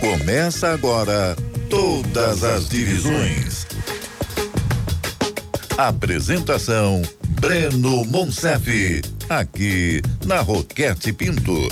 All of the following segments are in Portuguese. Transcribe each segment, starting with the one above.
Começa agora Todas as Divisões. Apresentação Breno Monsef, aqui na Roquete Pinto.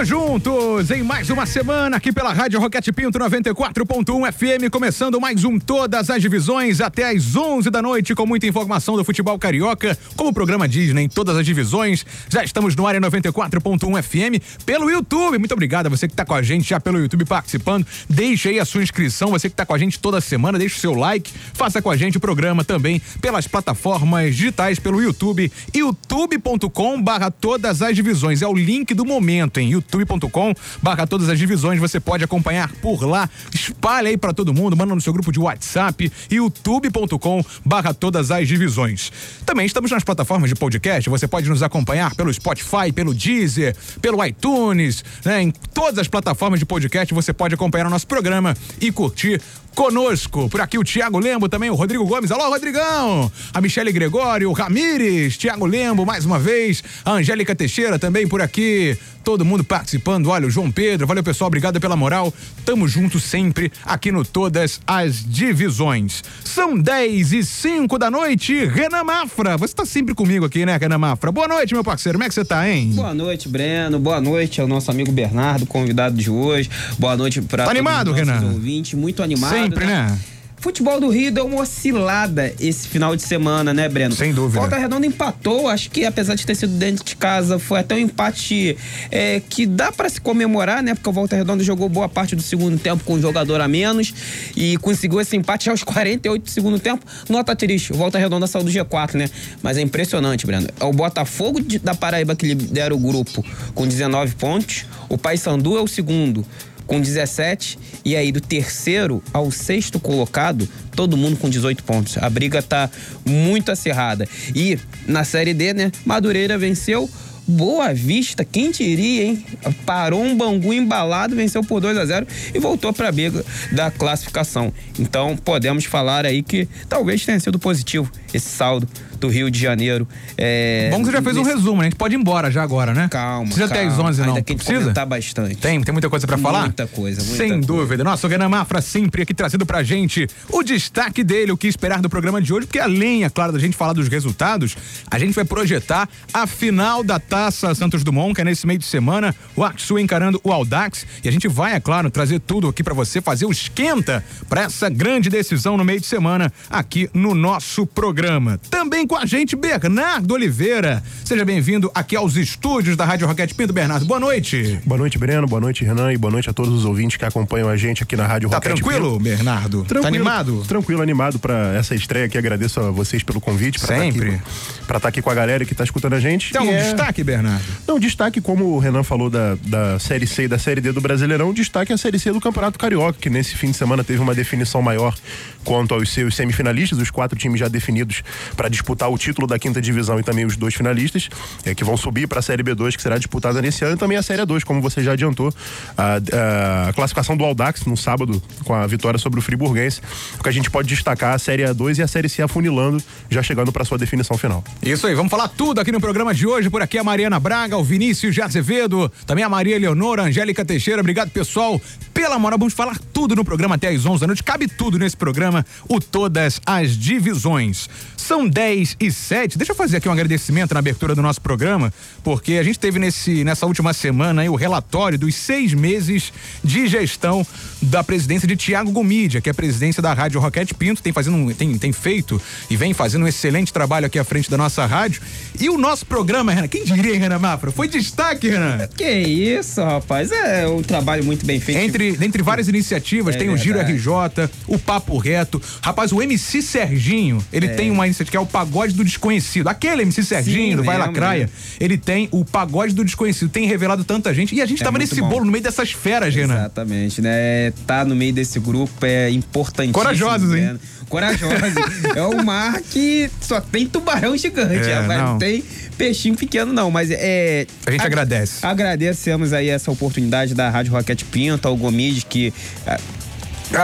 Estamos juntos em mais uma semana aqui pela Rádio Roquete Pinto 94.1 FM, começando mais um Todas as Divisões até às 11 da noite com muita informação do futebol carioca, como o programa diz, né, em todas as divisões. Já estamos no área 94.1 FM pelo YouTube. Muito obrigado a você que está com a gente já pelo YouTube participando. Deixe aí a sua inscrição, você que está com a gente toda semana, deixe o seu like, faça com a gente o programa também pelas plataformas digitais pelo YouTube, youtube.com/barra todas as divisões. É o link do momento, hein? youtube.com barra todas as divisões, você pode acompanhar por lá, espalha aí para todo mundo, manda no seu grupo de WhatsApp, youtube.com barra todas as divisões. Também estamos nas plataformas de podcast, você pode nos acompanhar pelo Spotify, pelo Deezer, pelo iTunes, né? Em todas as plataformas de podcast você pode acompanhar o nosso programa e curtir conosco. Por aqui o Tiago Lembo, também o Rodrigo Gomes. Alô, Rodrigão! A Michele Gregório, o Ramires, Tiago Lembo, mais uma vez. A Angélica Teixeira também por aqui. Todo mundo participando. Olha, o João Pedro. Valeu, pessoal. Obrigado pela moral. Tamo junto sempre aqui no Todas as Divisões. São 10 e 5 da noite. Renan Mafra. Você tá sempre comigo aqui, né, Renan Mafra? Boa noite, meu parceiro. Como é que você tá, hein? Boa noite, Breno. Boa noite ao nosso amigo Bernardo, convidado de hoje. Boa noite para tá animado, Renan? ouvintes. Muito animado. Sempre, né? né? Futebol do Rio deu uma oscilada esse final de semana, né, Breno? Sem dúvida. Volta Redonda empatou, acho que apesar de ter sido dentro de casa, foi até um empate é, que dá para se comemorar, né? Porque o Volta Redonda jogou boa parte do segundo tempo com um jogador a menos e conseguiu esse empate aos 48 do segundo tempo. Nota triste, o Volta Redonda saiu do G4, né? Mas é impressionante, Breno. É o Botafogo de, da Paraíba que lidera o grupo com 19 pontos, o Paysandu é o segundo com 17 e aí do terceiro ao sexto colocado, todo mundo com 18 pontos. A briga tá muito acirrada. E na Série D, né, Madureira venceu Boa Vista, quem diria, hein? Parou um Bangu embalado, venceu por 2 a 0 e voltou para a briga da classificação. Então, podemos falar aí que talvez tenha sido positivo esse saldo do Rio de Janeiro. É, Bom que você já fez nesse... um resumo, né? A gente pode ir embora já agora, né? Calma. Precisa calma. até às 11, não? Ainda tem que Precisa? bastante. Tem, tem muita coisa para falar? Muita coisa, muita Sem coisa. dúvida. Nossa, o Renan Mafra sempre aqui trazendo pra gente o destaque dele, o que esperar do programa de hoje, porque além, é claro, da gente falar dos resultados, a gente vai projetar a final da Taça Santos Dumont, que é nesse meio de semana, o Axu encarando o Audax, e a gente vai, é claro, trazer tudo aqui para você, fazer o esquenta para essa grande decisão no meio de semana aqui no nosso programa. Também com a gente, Bernardo Oliveira. Seja bem-vindo aqui aos estúdios da Rádio Roquete Pinto. Bernardo, boa noite. Boa noite, Breno. Boa noite, Renan. E boa noite a todos os ouvintes que acompanham a gente aqui na Rádio tá Roquete tranquilo, Pinto. Bernardo? Tranquilo, tá animado? Tranquilo, animado para essa estreia aqui. Agradeço a vocês pelo convite. Pra Sempre. Tá para estar tá aqui com a galera que está escutando a gente. Então, um é... destaque, Bernardo? Não, destaque, como o Renan falou da, da Série C e da Série D do Brasileirão, destaque a Série C do Campeonato Carioca, que nesse fim de semana teve uma definição maior quanto aos seus semifinalistas, os quatro times já definidos para disputar o título da quinta divisão e também os dois finalistas, é, que vão subir para a Série B2, que será disputada nesse ano, e também a Série A2, como você já adiantou, a, a classificação do Aldax no sábado, com a vitória sobre o Friburguense, o que a gente pode destacar a Série A2 e a Série C afunilando, já chegando para sua definição final. Isso aí, vamos falar tudo aqui no programa de hoje, por aqui a Mariana Braga, o Vinícius de Azevedo, também a Maria Leonora, a Angélica Teixeira, obrigado pessoal pela moral, vamos falar tudo no programa até às 11 da noite, cabe tudo nesse programa, o Todas as Divisões. São 10 e 7. Deixa eu fazer aqui um agradecimento na abertura do nosso programa, porque a gente teve nesse, nessa última semana aí, o relatório dos seis meses de gestão da presidência de Tiago Gomídia, que é a presidência da Rádio Roquete Pinto, tem, fazendo tem, tem feito e vem fazendo um excelente trabalho aqui à frente da nossa rádio. E o nosso programa, Renan, quem diria, Renan Mafra? Foi destaque, Renan. Que isso, rapaz. É um trabalho muito bem feito. Entre, entre várias iniciativas, É tem o Giro verdade. RJ, o Papo Reto. Rapaz, o MC Serginho, ele tem uma iniciativa que é o Pagode do Desconhecido. Aquele MC Serginho, Sim, do Vai Lacraia, ele tem o Pagode do Desconhecido. Tem revelado tanta gente. E a gente É tava nesse bom. bolo, no meio dessas feras, Renan. Exatamente, né? Tá no meio desse grupo é importantíssimo. Corajosos, hein? né? Corajosos. é um mar que só tem tubarão gigante, É, rapaz. não. Não tem peixinho pequeno, não. Mas é. A gente ag- agradece. Agradecemos aí essa oportunidade da Rádio Roquete Pinto, ao Gomide, que ah,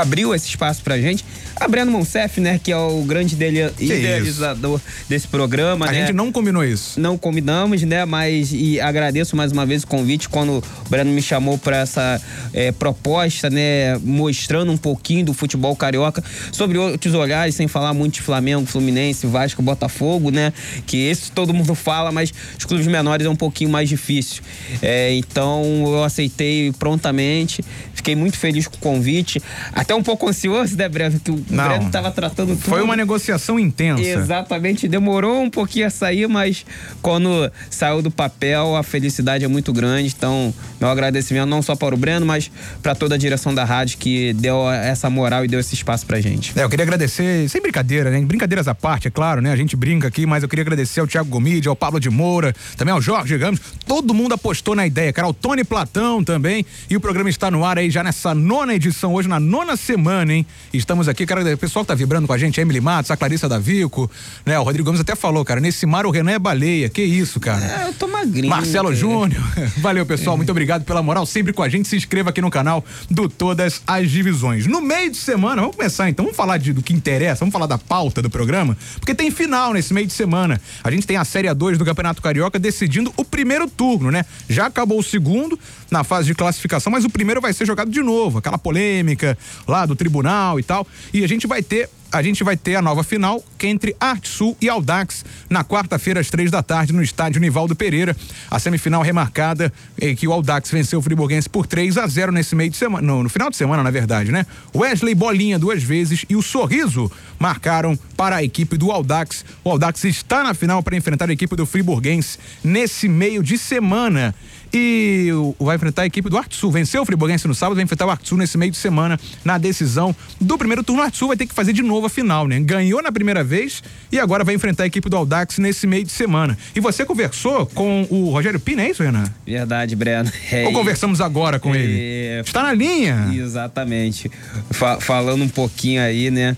abriu esse espaço pra gente. A Breno Monsef, né, que é o grande dele, idealizador desse programa, a né? gente não combinou isso. Não combinamos, né, mas e agradeço mais uma vez o convite quando o Breno me chamou para essa é, proposta, né, mostrando um pouquinho do futebol carioca sobre outros olhares, sem falar muito de Flamengo, Fluminense, Vasco, Botafogo, né, que esse todo mundo fala, mas os clubes menores é um pouquinho mais difícil. É, então eu aceitei prontamente, fiquei muito feliz com o convite, até um pouco ansioso, né, Breno, que o Não. Breno estava tratando tudo. Foi uma negociação intensa. Exatamente, demorou um pouquinho a sair, mas quando saiu do papel, a felicidade é muito grande. Então, meu agradecimento não só para o Breno, mas para toda a direção da rádio que deu essa moral e deu esse espaço pra gente. É, eu queria agradecer, sem brincadeira, né? Brincadeiras à parte, é claro, né? A gente brinca aqui, mas eu queria agradecer ao Thiago Gomide, ao Pablo de Moura, também ao Jorge Ramos. Todo mundo apostou na ideia, cara. O Tony Platão também. E o programa está no ar aí já nessa nona edição, hoje na nona semana, hein? Estamos aqui, cara, o pessoal que tá vibrando com a gente, a Emily Matos, a Clarissa Davico, né? O Rodrigo Gomes até falou, cara, nesse mar o Renan é baleia. Que isso, cara. É, eu tô magrinho. Marcelo cara. Júnior. Valeu, pessoal. Muito obrigado pela moral. Sempre com a gente. Se inscreva aqui no canal do Todas as Divisões. No meio de semana, vamos começar então. Vamos falar de, do que interessa. Vamos falar da pauta do programa. Porque tem final nesse meio de semana. A gente tem a Série A2 do Campeonato Carioca decidindo o primeiro turno, né? Já acabou o segundo na fase de classificação, mas o primeiro vai ser jogado de novo. Aquela polêmica lá do tribunal e tal. E a gente vai ter a gente vai ter a nova final entre Arte Sul e Aldax na quarta-feira às três da tarde no estádio Nivaldo Pereira. A semifinal remarcada é que o Aldax venceu o Friburguense por 3 a 0 nesse meio de semana, no, no final de semana, na verdade, né? Wesley Bolinha duas vezes e o Sorriso marcaram para a equipe do Aldax. O Aldax está na final para enfrentar a equipe do Friburguense nesse meio de semana. E vai enfrentar a equipe do Arte Sul. Venceu o Friburguense no sábado, vai enfrentar o Arte Sul nesse meio de semana na decisão do primeiro turno. O Arte Sul vai ter que fazer de novo a final, né? Ganhou na primeira vez e agora vai enfrentar a equipe do Aldax nesse meio de semana. E você conversou com o Rogério Pina, é isso, Renan? Verdade, Breno. É, Ou conversamos agora com é, ele? Está na linha. Exatamente. Fa- falando um pouquinho aí, né?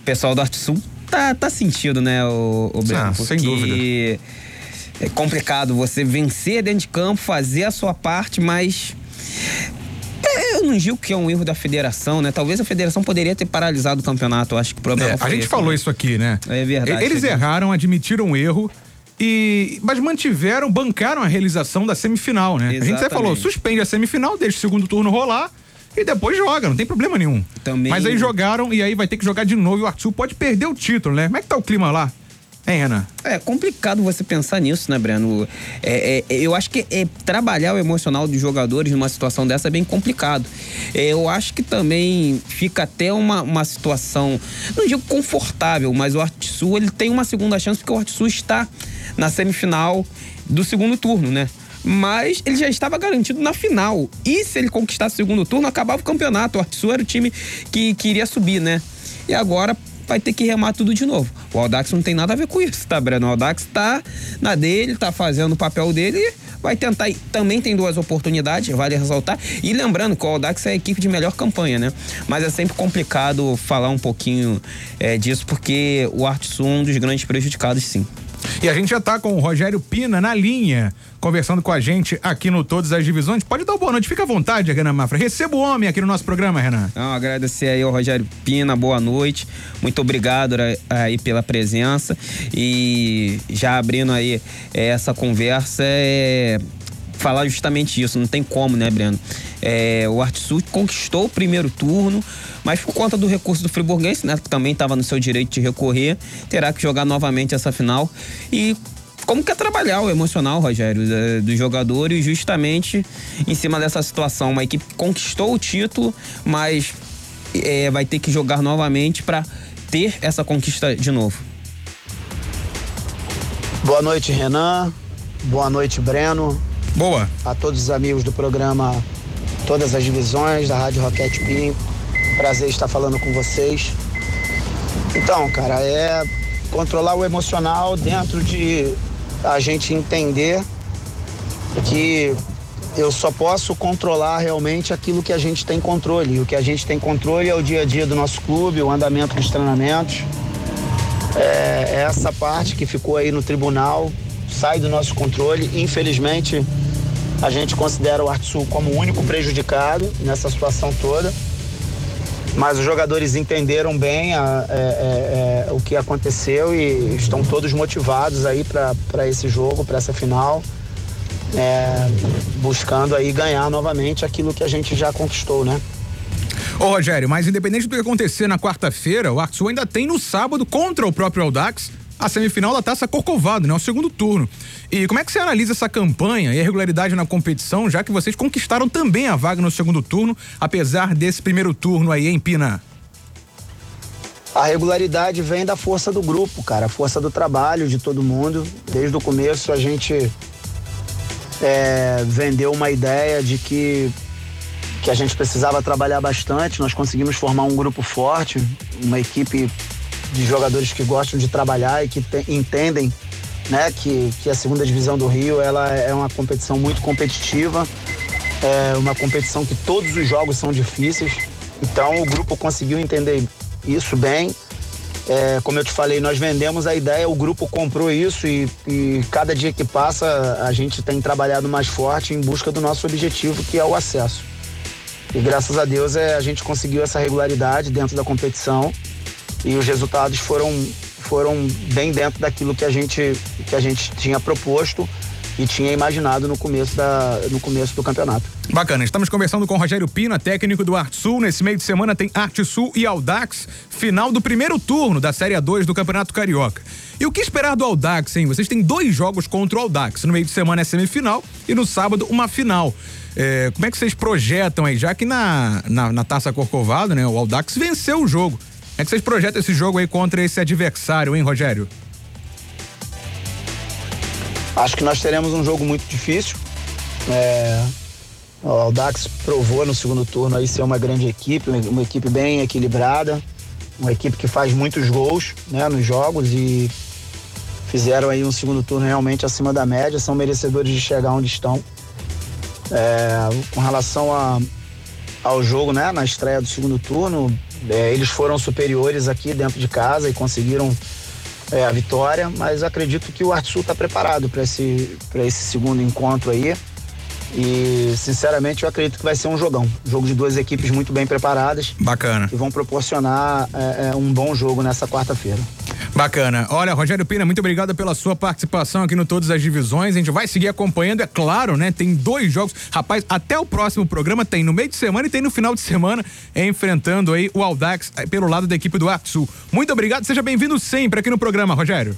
O pessoal do Arte Sul tá, tá sentido, né, o, o Breno? Ah, sem dúvida. É complicado você vencer dentro de campo, fazer a sua parte, mas. é, Eu não digo que é um erro da federação, né? Talvez a federação poderia ter paralisado o campeonato. Eu acho que o problema É, a foi gente esse, falou né? isso aqui, né? É verdade, Eles é verdade. erraram, admitiram o erro. E, mas mantiveram, bancaram a realização da semifinal, né? A gente até Exatamente. falou, suspende a semifinal, deixa o segundo turno rolar e depois joga, não tem problema nenhum. Também- Mas aí jogaram e aí vai ter que jogar de novo e o Arthur pode perder o título, né? Como é que tá o clima lá? Renan? É complicado você pensar nisso, né, Breno? É, é, eu acho que é, trabalhar o emocional dos jogadores numa situação dessa é bem complicado. É, eu acho que também fica até uma, uma situação, não digo confortável, mas o Artisul ele tem uma segunda chance porque o Artisul está na semifinal do segundo turno, né? Mas ele já estava garantido na final. E se ele conquistasse o segundo turno, acabava o campeonato. O Artisul era o time que queria subir, né? E agora vai ter que remar tudo de novo. O Aldax não tem nada a ver com isso, tá, Breno? O Aldax tá na dele, tá fazendo o papel dele e vai tentar. Também tem duas oportunidades, vale ressaltar. E lembrando que o Aldax é a equipe de melhor campanha, né? Mas é sempre complicado falar um pouquinho é, disso, porque o Artsul é um dos grandes prejudicados, sim. E a gente já tá com o Rogério Pina na linha, conversando com a gente aqui no Todas as Divisões. Pode dar boa noite, fica à vontade, Renan Mafra. Receba o homem aqui no nosso programa, Renan. Então, agradecer aí ao Rogério Pina, boa noite. Muito obrigado ra- aí pela presença. E já abrindo aí eh, essa conversa, é falar justamente isso. Não tem como, né, Breno? É, o Artsul conquistou o primeiro turno, mas por conta do recurso do Friburguense, né, que também estava no seu direito de recorrer, terá que jogar novamente essa final. E como que é trabalhar o emocional, Rogério, da- dos jogadores, justamente em cima dessa situação. Uma equipe que conquistou o título, mas é, vai ter que jogar novamente para ter essa conquista de novo. Boa noite, Renan. Boa noite, Breno. Boa. A todos os amigos do programa Todas as Divisões, da Rádio Roquete Pinho. Prazer estar falando com vocês. Então, cara, é controlar o emocional dentro de a gente entender que eu só posso controlar realmente aquilo que a gente tem controle. O que a gente tem controle é o dia a dia do nosso clube, o andamento dos treinamentos. É, essa parte que ficou aí no tribunal sai do nosso controle. Infelizmente, a gente considera o Artsul como o único prejudicado nessa situação toda. Mas os jogadores entenderam bem a, é, é, é, o que aconteceu e estão todos motivados aí para esse jogo, para essa final. É, buscando aí ganhar novamente aquilo que a gente já conquistou, né? Ô Rogério, mas independente do que acontecer na quarta-feira, o Arthur ainda tem no sábado contra o próprio Aldax a semifinal da Taça Corcovado, né? O segundo turno. E como é que você analisa essa campanha e a regularidade na competição, já que vocês conquistaram também a vaga no segundo turno, apesar desse primeiro turno aí em Pina? A regularidade vem da força do grupo, cara, a força do trabalho de todo mundo. Desde o começo a gente é, vendeu uma ideia de que, que a gente precisava trabalhar bastante. Nós conseguimos formar um grupo forte, uma equipe de jogadores que gostam de trabalhar e que te, entendem né, que, que a segunda divisão do Rio ela é uma competição muito competitiva, é uma competição que todos os jogos são difíceis. Então o grupo conseguiu entender isso bem. É, como eu te falei, nós vendemos a ideia, o grupo comprou isso e, e, cada dia que passa a gente tem trabalhado mais forte em busca do nosso objetivo, que é o acesso. E graças a Deus é, a gente conseguiu essa regularidade dentro da competição e os resultados foram, foram bem dentro daquilo que a gente, que a gente tinha proposto e tinha imaginado no começo, da, no começo do campeonato. Bacana, estamos conversando com Rogério Pina, técnico do Arte Sul. Nesse meio de semana tem Arte Sul e Aldax, final do primeiro turno da Série A2 do Campeonato Carioca. E o que esperar do Aldax, hein? Vocês têm dois jogos contra o Aldax. No meio de semana é semifinal e no sábado uma final. É, como é que vocês projetam aí? Já que na, na, na Taça Corcovado, né, o Aldax venceu o jogo. Como é que vocês projetam esse jogo aí contra esse adversário, hein, Rogério? Acho que nós teremos um jogo muito difícil. É, o Aldax provou no segundo turno aí ser uma grande equipe, uma equipe bem equilibrada, uma equipe que faz muitos gols né, nos jogos e fizeram aí um segundo turno realmente acima da média, são merecedores de chegar onde estão. É, com relação a, ao jogo, né, na estreia do segundo turno, é, eles foram superiores aqui dentro de casa e conseguiram é, a vitória, mas acredito que o Arthur está preparado para esse, esse segundo encontro aí. E, sinceramente, eu acredito que vai ser um jogão. Jogo de duas equipes muito bem preparadas. Bacana. Que vão proporcionar é, é, um bom jogo nessa quarta-feira. Bacana. Olha, Rogério Pina, muito obrigado pela sua participação aqui no Todas as Divisões. A gente vai seguir acompanhando, é claro, né? Tem dois jogos. Rapaz, até o próximo programa tem no meio de semana e tem no final de semana, enfrentando aí o Aldax eh, pelo lado da equipe do Arte Muito obrigado, seja bem-vindo sempre aqui no programa, Rogério.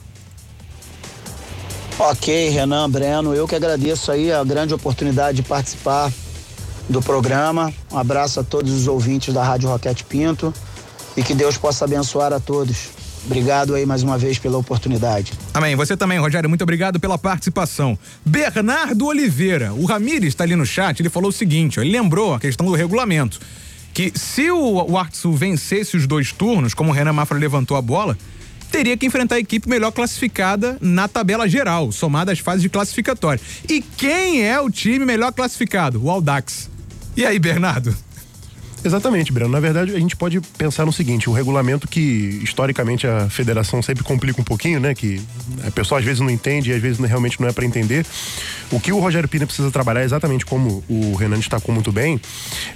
Ok, Renan, Breno, eu que agradeço aí a grande oportunidade de participar do programa. Um abraço a todos os ouvintes da Rádio Roquete Pinto e que Deus possa abençoar a todos. Obrigado aí mais uma vez pela oportunidade. Amém. Você também, Rogério, muito obrigado pela participação. Bernardo Oliveira, o Ramires está ali no chat, ele falou o seguinte, ó, ele lembrou a questão do regulamento, que se o, o Artsul vencesse os dois turnos, como o Renan Mafra levantou a bola, teria que enfrentar a equipe melhor classificada na tabela geral, somada às fases de classificatória. E quem é o time melhor classificado? O Aldax. E aí, Bernardo? Exatamente, Breno. Na verdade, a gente pode pensar no seguinte: o regulamento que historicamente a federação sempre complica um pouquinho, né? Que a pessoa às vezes não entende e às vezes realmente não é para entender. O que o Rogério Pina precisa trabalhar, exatamente como o Renan destacou muito bem,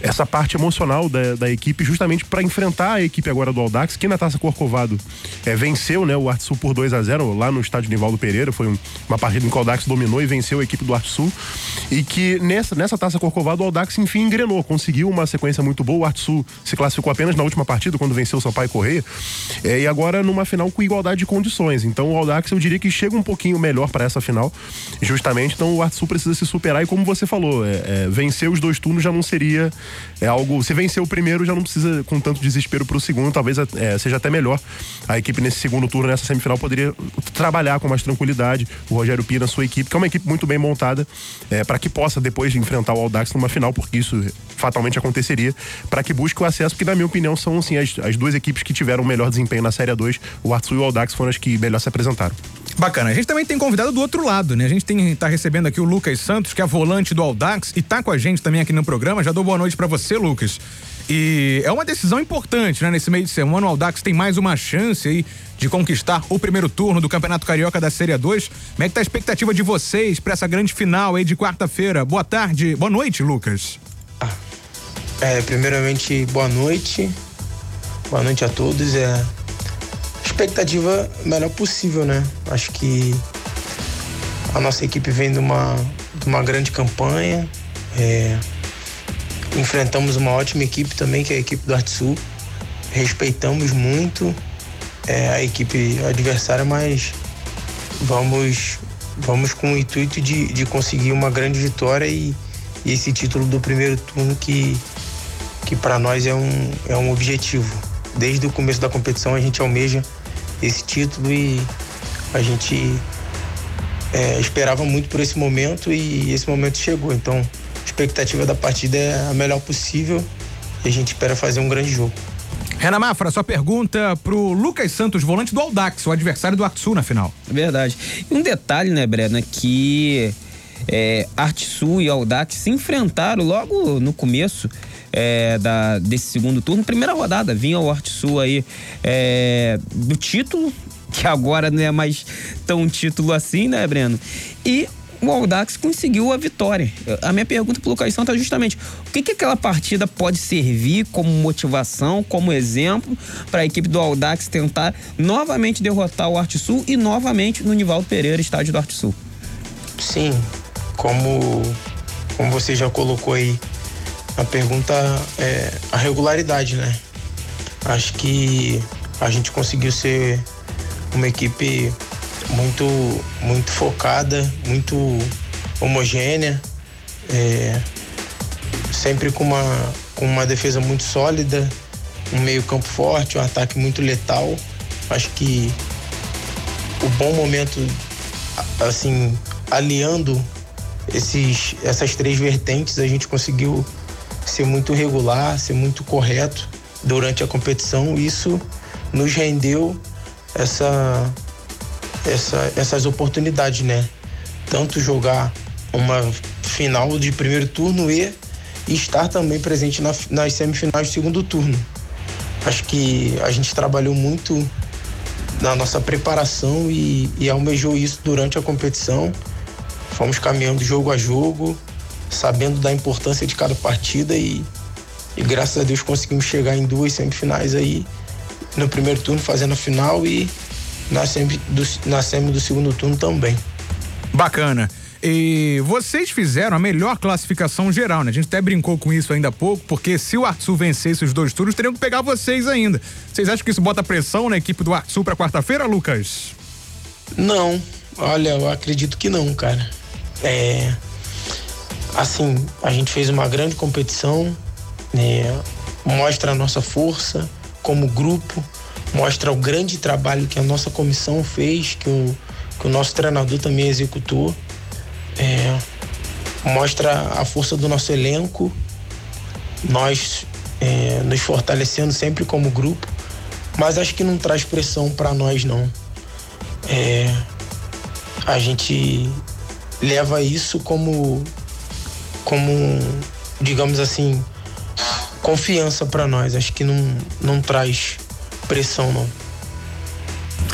essa parte emocional da, da equipe, justamente para enfrentar a equipe agora do Aldax, que na Taça Corcovado é, venceu né, o Arte Sul por 2 a 0 lá no estádio Nivaldo Pereira. Foi um, uma partida em que o Aldax dominou e venceu a equipe do Arte Sul. E que nessa, nessa Taça Corcovado o Aldax, enfim, engrenou, conseguiu uma sequência muito boa. O Arte Sul se classificou apenas na última partida, quando venceu o Sampaio Correia. É, e agora numa final com igualdade de condições. Então o Aldax, eu diria que chega um pouquinho melhor para essa final, justamente. Então o Arthur precisa se superar e como você falou, é, é, vencer os dois turnos já não seria é algo. Se vencer o primeiro, já não precisa com tanto desespero para o segundo. Talvez é, seja até melhor. A equipe nesse segundo turno, nessa semifinal, poderia trabalhar com mais tranquilidade. O Rogério Pina, sua equipe, que é uma equipe muito bem montada, é, para que possa depois enfrentar o Aldax numa final, porque isso fatalmente aconteceria, para que busque o acesso, porque na minha opinião são assim, as, as duas equipes que tiveram o melhor desempenho na Série A2. O Arthur e o Aldax foram as que melhor se apresentaram. Bacana. A gente também tem convidado do outro lado, né? A gente tem tá recebendo aqui o Lucas Santos, que é volante do Aldax e tá com a gente também aqui no programa. Já dou boa noite para você, Lucas. E é uma decisão importante, né? Nesse meio de semana, o Aldax tem mais uma chance aí de conquistar o primeiro turno do Campeonato Carioca da Série 2. Como é que tá a expectativa de vocês para essa grande final aí de quarta-feira? Boa tarde, boa noite, Lucas. É, primeiramente, boa noite. Boa noite a todos. É expectativa melhor possível, né? Acho que a nossa equipe vem de uma, de uma grande campanha. É, enfrentamos uma ótima equipe também, que é a equipe do Arte Sul. Respeitamos muito é, a equipe adversária, mas vamos, vamos com o intuito de, de conseguir uma grande vitória e, e esse título do primeiro turno que, que para nós é um, é um objetivo. Desde o começo da competição a gente almeja esse título e a gente é, esperava muito por esse momento e esse momento chegou. Então, a expectativa da partida é a melhor possível e a gente espera fazer um grande jogo. Renan Mafra, sua pergunta pro Lucas Santos, volante do Aldax, o adversário do Artsul na final. Verdade. E um detalhe, né, Brena, que é, Artsul e Aldax se enfrentaram logo no começo é, da, desse segundo turno, primeira rodada. Vinha o Artsul aí é, do título, que agora não é mais tão título assim, né, Breno? E o Aldax conseguiu a vitória. A minha pergunta para o Lucas Santos é justamente o que, que aquela partida pode servir como motivação, como exemplo para a equipe do Aldax tentar novamente derrotar o Arte Sul e novamente no Nivaldo Pereira, estádio do Arte Sul. Sim, como, como você já colocou aí, a pergunta é a regularidade, né? Acho que a gente conseguiu ser uma equipe muito, muito focada, muito homogênea, é, sempre com uma, com uma defesa muito sólida, um meio campo forte, um ataque muito letal. Acho que o bom momento, assim, aliando esses, essas três vertentes, a gente conseguiu ser muito regular, ser muito correto durante a competição. Isso nos rendeu essa, essa, essas oportunidades, né? Tanto jogar uma final de primeiro turno e estar também presente na, nas semifinais do segundo turno. Acho que a gente trabalhou muito na nossa preparação e, e almejou isso durante a competição. Fomos caminhando jogo a jogo, sabendo da importância de cada partida e, e graças a Deus conseguimos chegar em duas semifinais aí no primeiro turno fazendo a final e na semi do, na semi do segundo turno também. Bacana. E vocês fizeram a melhor classificação geral, né? A gente até brincou com isso ainda há pouco, porque se o Arthur vencesse os dois turnos, teriam que pegar vocês ainda. Vocês acham que isso bota pressão na equipe do Arthur para quarta-feira, Lucas? Não. Olha, eu acredito que não, cara. É. Assim, a gente fez uma grande competição, né? mostra a nossa força, como grupo, mostra o grande trabalho que a nossa comissão fez, que o, que o nosso treinador também executou. É, mostra a força do nosso elenco, nós é, nos fortalecendo sempre como grupo, mas acho que não traz pressão para nós não. É, a gente leva isso como, como digamos assim, confiança para nós. Acho que não, não traz pressão, não.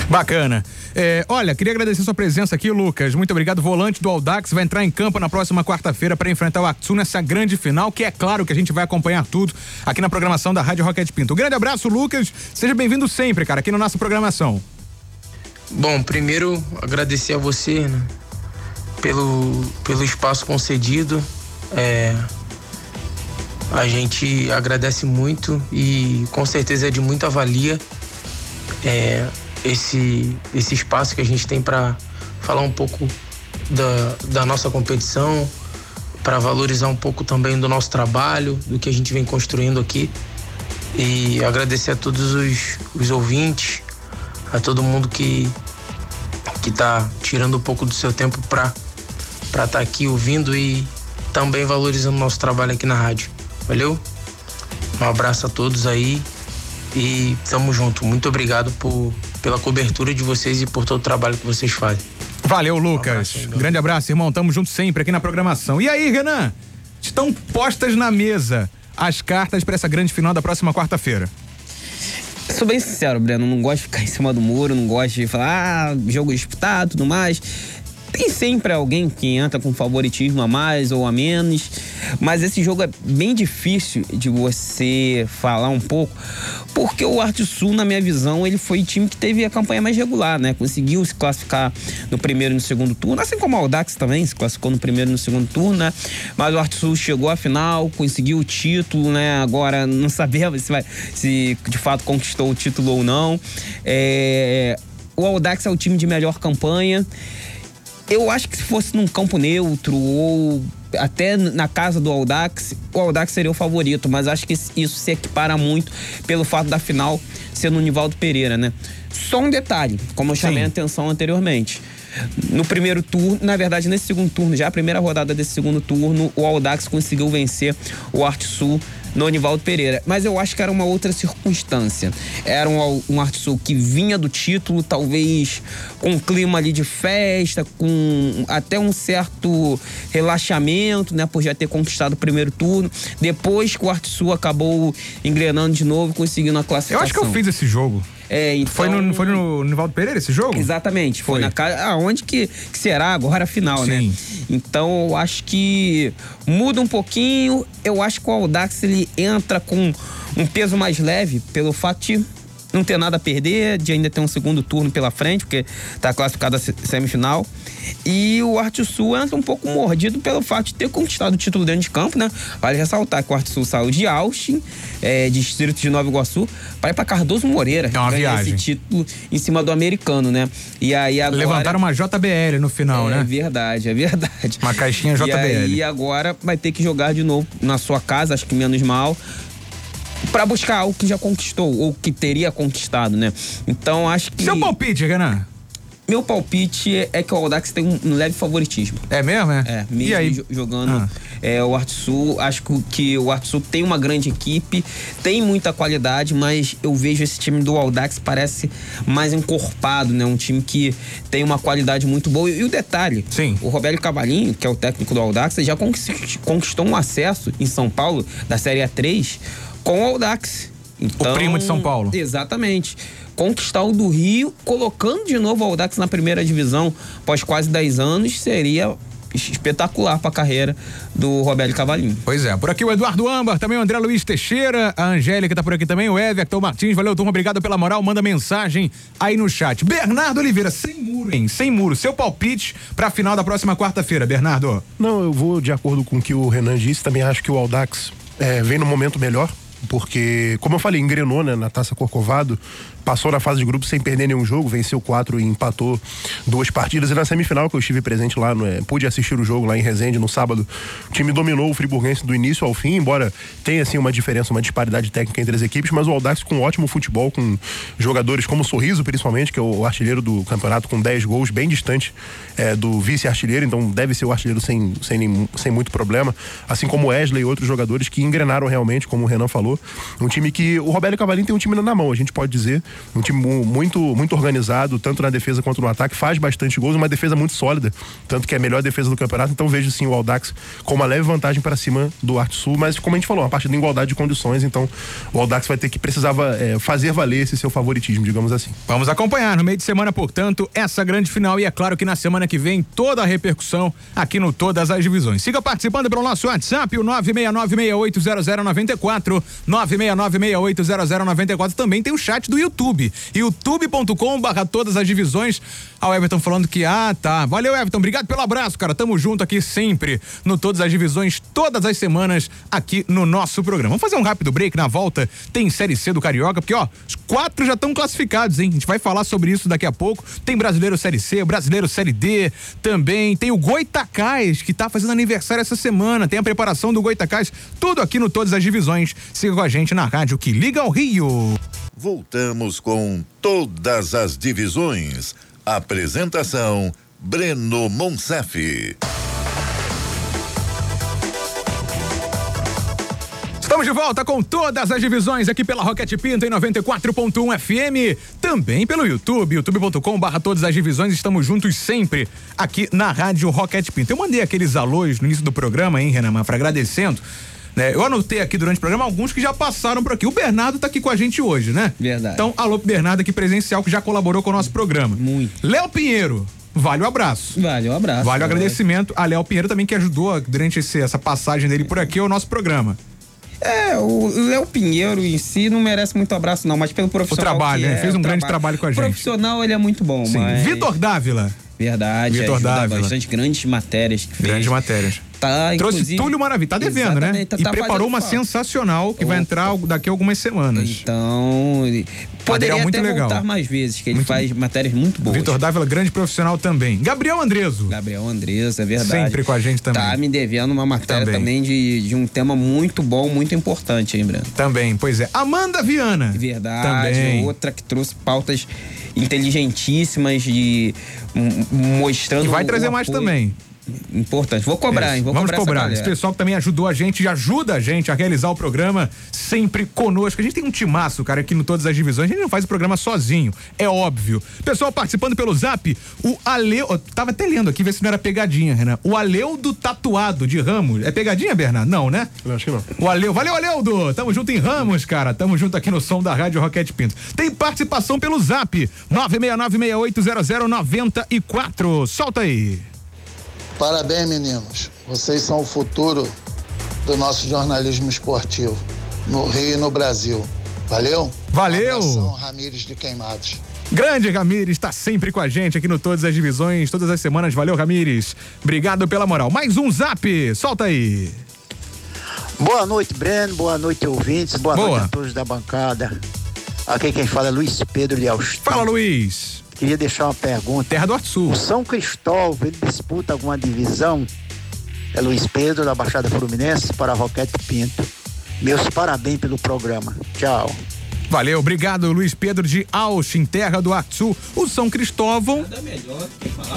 Bacana. É, olha, queria agradecer sua presença aqui, Lucas. Muito obrigado. Volante do Aldax vai entrar em campo na próxima quarta-feira para enfrentar o Atsu nessa grande final, que é claro que a gente vai acompanhar tudo aqui na programação da Rádio Rocket Pinto. Um grande abraço, Lucas. Seja bem-vindo sempre, cara, aqui na nossa programação. Bom, primeiro agradecer a você né, pelo, pelo espaço concedido. É, a gente agradece muito e com certeza é de muita valia é, esse, esse espaço que a gente tem para falar um pouco da, da nossa competição, para valorizar um pouco também do nosso trabalho, do que a gente vem construindo aqui. E agradecer a todos os, os ouvintes, a todo mundo que que está tirando um pouco do seu tempo para para estar tá aqui ouvindo e também valorizando o nosso trabalho aqui na rádio. Valeu? Um abraço a todos aí e tamo junto. Muito obrigado por, pela cobertura de vocês e por todo o trabalho que vocês fazem. Valeu, Lucas. Um abraço, Grande abraço, irmão. Tamo junto sempre aqui na programação. E aí, Renan? Estão postas na mesa as cartas para essa grande final da próxima quarta-feira. Sou bem sincero, Breno. Não gosto de ficar em cima do muro, não gosto de falar, ah, jogo disputado tudo mais. Tem sempre alguém que entra com favoritismo a mais ou a menos, mas esse jogo é bem difícil de você falar um pouco, porque o Arte Sul, na minha visão, ele foi o time que teve a campanha mais regular, né? Conseguiu se classificar no primeiro e no segundo turno, assim como o Audax também se classificou no primeiro e no segundo turno, né? Mas o Arte Sul chegou à final, conseguiu o título, né? Agora não sabemos se, vai, se de fato conquistou o título ou não. É, o Audax é o time de melhor campanha. Eu acho que se fosse num campo neutro ou até na casa do Audax, o Audax seria o favorito, mas acho que isso se equipara muito pelo fato da final ser no Nivaldo Pereira, né? Só um detalhe, como eu chamei a atenção anteriormente. No primeiro turno, na verdade, nesse segundo turno, já a primeira rodada desse segundo turno, o Audax conseguiu vencer o Arte Sul no Anivaldo Pereira. Mas eu acho que era uma outra circunstância. Era um, um Arte Sul que vinha do título, talvez com um clima ali de festa, com até um certo relaxamento, né? Por já ter conquistado o primeiro turno. Depois que o Arte Sul acabou engrenando de novo, conseguindo a classificação. Eu acho que eu fiz esse jogo. É, então... Foi no, foi no Nivaldo Pereira esse jogo? Exatamente. Foi, foi. na casa. Aonde que, que será agora a final, né? Sim. né? Então eu acho que muda um pouquinho. Eu acho que o Audax ele entra com um peso mais leve pelo fato de não ter nada a perder, de ainda ter um segundo turno pela frente, porque está classificado a semifinal. E o Arte Sul entra um pouco mordido pelo fato de ter conquistado o título dentro de campo, né? Vale ressaltar que o Arte Sul saiu de Austin, é, distrito de Nova Iguaçu, para ir para Cardoso Moreira. É uma viagem. esse título em cima do americano, né? E aí agora... Levantaram uma JBL no final, é, né? É verdade, é verdade. Uma caixinha JBL. E aí agora vai ter que jogar de novo na sua casa, acho que menos mal para buscar algo que já conquistou ou que teria conquistado, né? Então acho que. Seu palpite, Renan? Meu palpite é que o Audax tem um leve favoritismo. É mesmo, é? É, mesmo e aí? jogando ah. é, o Arte Sul. Acho que o Arte Sul tem uma grande equipe, tem muita qualidade, mas eu vejo esse time do Audax parece mais encorpado, né? Um time que tem uma qualidade muito boa. E, o detalhe, Sim. o Roberto Cavalinho, que é o técnico do Audax, já conquistou um acesso em São Paulo da Série A3 com o Audax. Então, o primo de São Paulo. Exatamente. Conquistar o do Rio, colocando de novo o Audax na primeira divisão após quase 10 anos, seria espetacular para a carreira do Roberto Cavalinho. Pois é, por aqui o Eduardo Ambar, também o André Luiz Teixeira, a Angélica tá por aqui também, o Everton Martins, valeu turma, obrigado pela moral, manda mensagem aí no chat. Bernardo Oliveira, sem muro, hein? Sem muro, seu palpite para a final da próxima quarta-feira, Bernardo. Não, eu vou de acordo com o que o Renan disse, também acho que o Audax é, vem no momento melhor, porque, como eu falei, engrenou né, na Taça Corcovado, passou na fase de grupo sem perder nenhum jogo, venceu quatro e empatou duas partidas. E na semifinal, que eu estive presente lá, é, pude assistir o jogo lá em Resende no sábado, o time dominou o Friburguense do início ao fim, embora tenha assim uma diferença, uma disparidade técnica entre as equipes, mas o Audax com ótimo futebol, com jogadores como o Sorriso, principalmente, que é o artilheiro do campeonato, com 10 gols, bem distante é, do vice-artilheiro, então deve ser o artilheiro sem, sem, sem muito problema, assim como Wesley e outros jogadores que engrenaram realmente, como o Renan falou falou. Um time que o Roberto Cavalinho tem um time na mão, a gente pode dizer. Um time muito, muito organizado, tanto na defesa quanto no ataque, faz bastante gols, uma defesa muito sólida, tanto que é a melhor defesa do campeonato. Então vejo sim o Aldax com uma leve vantagem para cima do Arte Sul, mas como a gente falou, uma partida de igualdade de condições, então o Aldax vai ter que precisava é, fazer valer esse seu favoritismo, digamos assim. Vamos acompanhar no meio de semana, portanto, essa grande final e é claro que na semana que vem toda a repercussão aqui no Todas as Divisões. Siga participando pelo nosso WhatsApp, o 969680094 969680094 também tem o chat do YouTube. youtube.com barra todas as divisões. Ah, o Everton falando que, ah, tá. Valeu, Everton. Obrigado pelo abraço, cara. Tamo junto aqui sempre no Todas as Divisões, todas as semanas aqui no nosso programa. Vamos fazer um rápido break na volta. Tem Série C do Carioca, porque, ó, os quatro já estão classificados, hein? A gente vai falar sobre isso daqui a pouco. Tem Brasileiro Série C, Brasileiro Série D também. Tem o Goitacás, que tá fazendo aniversário essa semana. Tem a preparação do Goitacás. Tudo aqui no Todas as Divisões. Siga com a gente na rádio que liga ao Rio. Voltamos com Todas as Divisões Apresentação: Breno Monsef. Estamos de volta com todas as divisões aqui pela Rocket Pinto em 94.1 FM, também pelo YouTube, youtube.com barra todas as divisões, estamos juntos sempre aqui na Rádio Rocket Pinto. Eu mandei aqueles alôs no início do programa, hein, Renan Mafra, agradecendo né? Eu anotei aqui durante o programa alguns que já passaram por aqui. O Bernardo tá aqui com a gente hoje, né? Verdade. Então, alô Bernardo aqui presencial que já colaborou com o nosso programa. Muito. Léo Pinheiro, vale o abraço. Vale o abraço. Vale o agradecimento a Léo Pinheiro também, que ajudou durante esse- essa passagem dele por aqui, ao nosso programa. É, o Léo Pinheiro em si não merece muito abraço, não, mas pelo profissional. trabalho, que né? é, Fez um o grande trabalho com a gente. Profissional, ele é muito bom, Sim. mas. Vitor Dávila, Verdade, Vitor ajuda Dávila. bastante grandes matérias que fez. grandes matérias. Tá, Trouxe Túlio Maravilha, tá devendo, né? Tá- e tá preparou uma falta. sensacional que vai Opa. entrar daqui a algumas semanas. Então, poderia muito até legal. voltar mais vezes, que ele Muito- faz matérias muito boas. Vitor Dávila, grande profissional também. Gabriel Andreso. Gabriel Andressa, é verdade. Sempre com a gente também. Tá me devendo uma matéria Também. também, de, de um tema muito bom, muito importante, hein, Breno? Também, pois é. Amanda Viana. Verdade, Também. outra que trouxe pautas inteligentíssimas de mostrando. E vai trazer mais também. Importante. Vou cobrar, hein? Vou Vamos cobrar. essa cobrar. Esse pessoal que também ajudou a gente, já ajuda a gente a realizar o programa sempre conosco. A gente tem um timaço, cara, aqui no Todas as Divisões. A gente não faz o programa sozinho, é óbvio. Pessoal participando pelo zap, o Aleu. eu Tava até lendo aqui, ver se não era pegadinha, Renan. O Aleudo Tatuado de Ramos. É pegadinha, Bernardo? Não, né? Eu acho que não. O Aleu, valeu, Aleudo! Tamo junto em Ramos, cara. Tamo junto aqui no som da Rádio Roquete Pinto. Tem participação pelo zap: 969680094. Solta aí. Parabéns, meninos. Vocês são o futuro do nosso jornalismo esportivo no Rio e no Brasil. Valeu? Valeu. Um abração, Ramires de Queimados. Grande Ramires está sempre com a gente aqui no Todas as Divisões, todas as semanas. Valeu, Ramires. Obrigado pela moral. Mais um zap. Solta aí. Boa noite, Breno. Boa noite, ouvintes. Boa, Boa. noite a todos da bancada. Aqui quem fala é Luiz Pedro de Austin. Fala, Luiz. Queria deixar uma pergunta. Terra do Norte Sul. O São Cristóvão, ele disputa alguma divisão? É Luiz Pedro, da Baixada Fluminense, para Roquete Pinto. Meus parabéns pelo programa. Tchau. Valeu, obrigado, Luiz Pedro de Austin, Terra do Norte Sul. O São Cristóvão.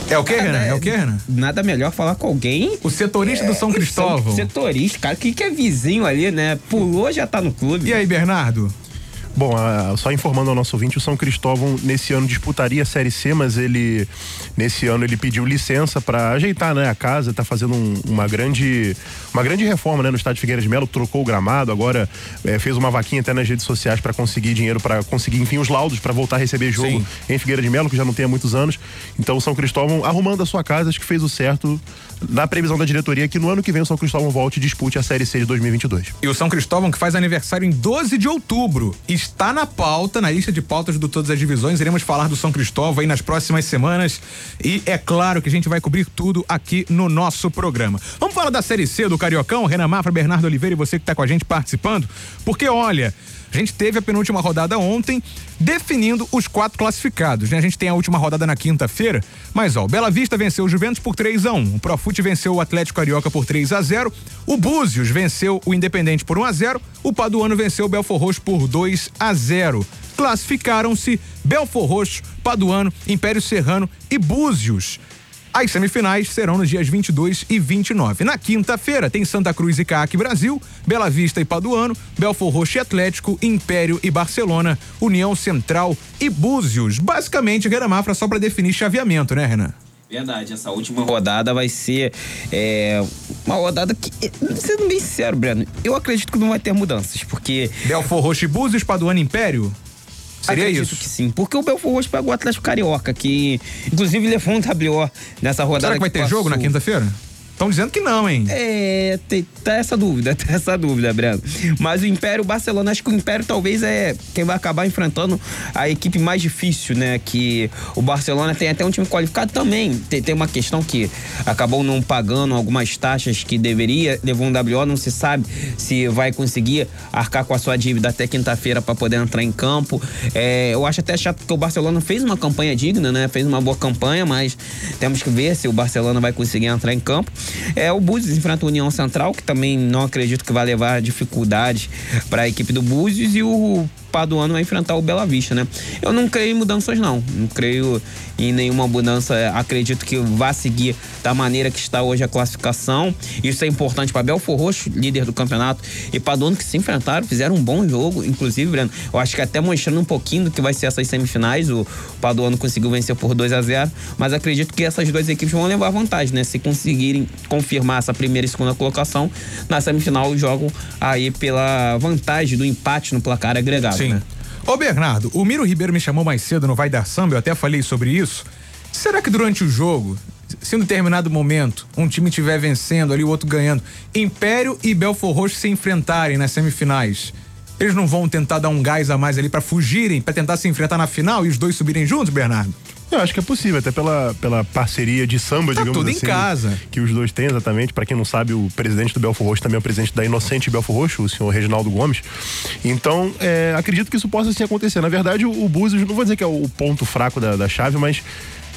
É o que, Renan? É o que, Renan? Nada melhor falar com alguém. O setorista do São Cristóvão. Setorista, cara, que, que é vizinho ali, né? Pulou, já tá no clube. E aí, Bernardo? Bom, só informando ao nosso ouvinte, o São Cristóvão nesse ano disputaria a Série C, mas ele nesse ano ele pediu licença para ajeitar, né, a casa, tá fazendo um- uma grande uma grande reforma, né, no estádio Figueiras de Melo, trocou o gramado, agora eh, fez uma vaquinha até nas redes sociais para conseguir dinheiro para conseguir enfim os laudos para voltar a receber jogo Sim. em Figueira de Melo, que já não tem há muitos anos. Então o São Cristóvão arrumando a sua casa, acho que fez o certo na previsão da diretoria que no ano que vem o São Cristóvão volte e dispute a Série C de 2022. E o São Cristóvão, que faz aniversário em 12 de outubro, está na pauta, na lista de pautas do Todas as Divisões. Iremos falar do São Cristóvão aí nas próximas semanas. E é claro que a gente vai cobrir tudo aqui no nosso programa. Vamos falar da Série C do Cariocão, Renan Mafra, Bernardo Oliveira e você que está com a gente participando. Porque, olha. A gente teve a penúltima rodada ontem, definindo os quatro classificados. Né? A gente tem a última rodada na quinta-feira, mas ó, o Bela Vista venceu o Juventus por 3 a 1 o Profute venceu o Atlético Carioca por 3 a 0 o Búzios venceu o Independente por 1 a 0 o Paduano venceu o Belfor Roxo por 2 a 0 Classificaram-se Belfor Roxo, Paduano, Império Serrano e Búzios. As semifinais serão nos dias 22 e 29. Na quinta-feira tem Santa Cruz e CAC Brasil, Bela Vista e Paduano, Belfor Roxo e Atlético, Império e Barcelona, União Central e Búzios. Basicamente, Renan Mafra só para definir chaveamento, né, Renan? Verdade, essa última rodada vai ser é, uma rodada que, sendo bem sincero, Breno, eu acredito que não vai ter mudanças, porque Belfor Roxo e Búzios, Paduano e Império? Seria acredito isso? que sim, porque o Belfor Roxo pegou o Atlético Carioca, que inclusive levou um WO nessa rodada. Será que vai ter jogo na passou. quinta-feira? Estão dizendo que não, hein? É, tem, tá essa dúvida, tá essa dúvida, Breno. Mas o Império, Barcelona, acho que o Império talvez é quem vai acabar enfrentando a equipe mais difícil, né? Que o Barcelona tem até um time qualificado também. Tem, tem uma questão que acabou não pagando algumas taxas que deveria, levou um WO, não se sabe se vai conseguir arcar com a sua dívida até quinta-feira para poder entrar em campo. É, eu acho até chato porque o Barcelona fez uma campanha digna, né? Fez uma boa campanha, mas temos que ver se o Barcelona vai conseguir entrar em campo. É, o Búzios enfrenta a União Central, que também não acredito que vai levar dificuldade para a equipe do Búzios, e o Paduano vai enfrentar o Bela Vista, né? Eu não creio em mudanças, não. Não creio em nenhuma mudança. Acredito que vai seguir da maneira que está hoje a classificação. Isso é importante para Belfor Roxo, líder do campeonato, e Paduano que se enfrentaram, fizeram um bom jogo. Inclusive, Breno, eu acho que até mostrando um pouquinho do que vai ser essas semifinais. O Paduano conseguiu vencer por 2 a 0 mas acredito que essas duas equipes vão levar vantagem, né? Se conseguirem confirmar essa primeira e segunda colocação, na semifinal jogam aí pela vantagem do empate no placar agregado. Sim. Né? Ô Bernardo, o Miro Ribeiro me chamou mais cedo no Vai Dar Samba, eu até falei sobre isso. Será que durante o jogo, se em um determinado momento um time estiver vencendo ali, o outro ganhando, Império e Belfor Roxo se enfrentarem nas semifinais, eles não vão tentar dar um gás a mais ali para fugirem, para tentar se enfrentar na final e os dois subirem juntos, Bernardo? Eu acho que é possível, até pela, pela parceria de samba, Tá digamos tudo em assim. casa. Que os dois têm, exatamente. Pra quem não sabe, o presidente do Belfor Roxo também é o presidente da Inocente Belfor Roxo, o senhor Reginaldo Gomes. Então, é, acredito que isso possa sim acontecer. Na verdade, o, o Búzios, não vou dizer que é o ponto fraco da, da chave, mas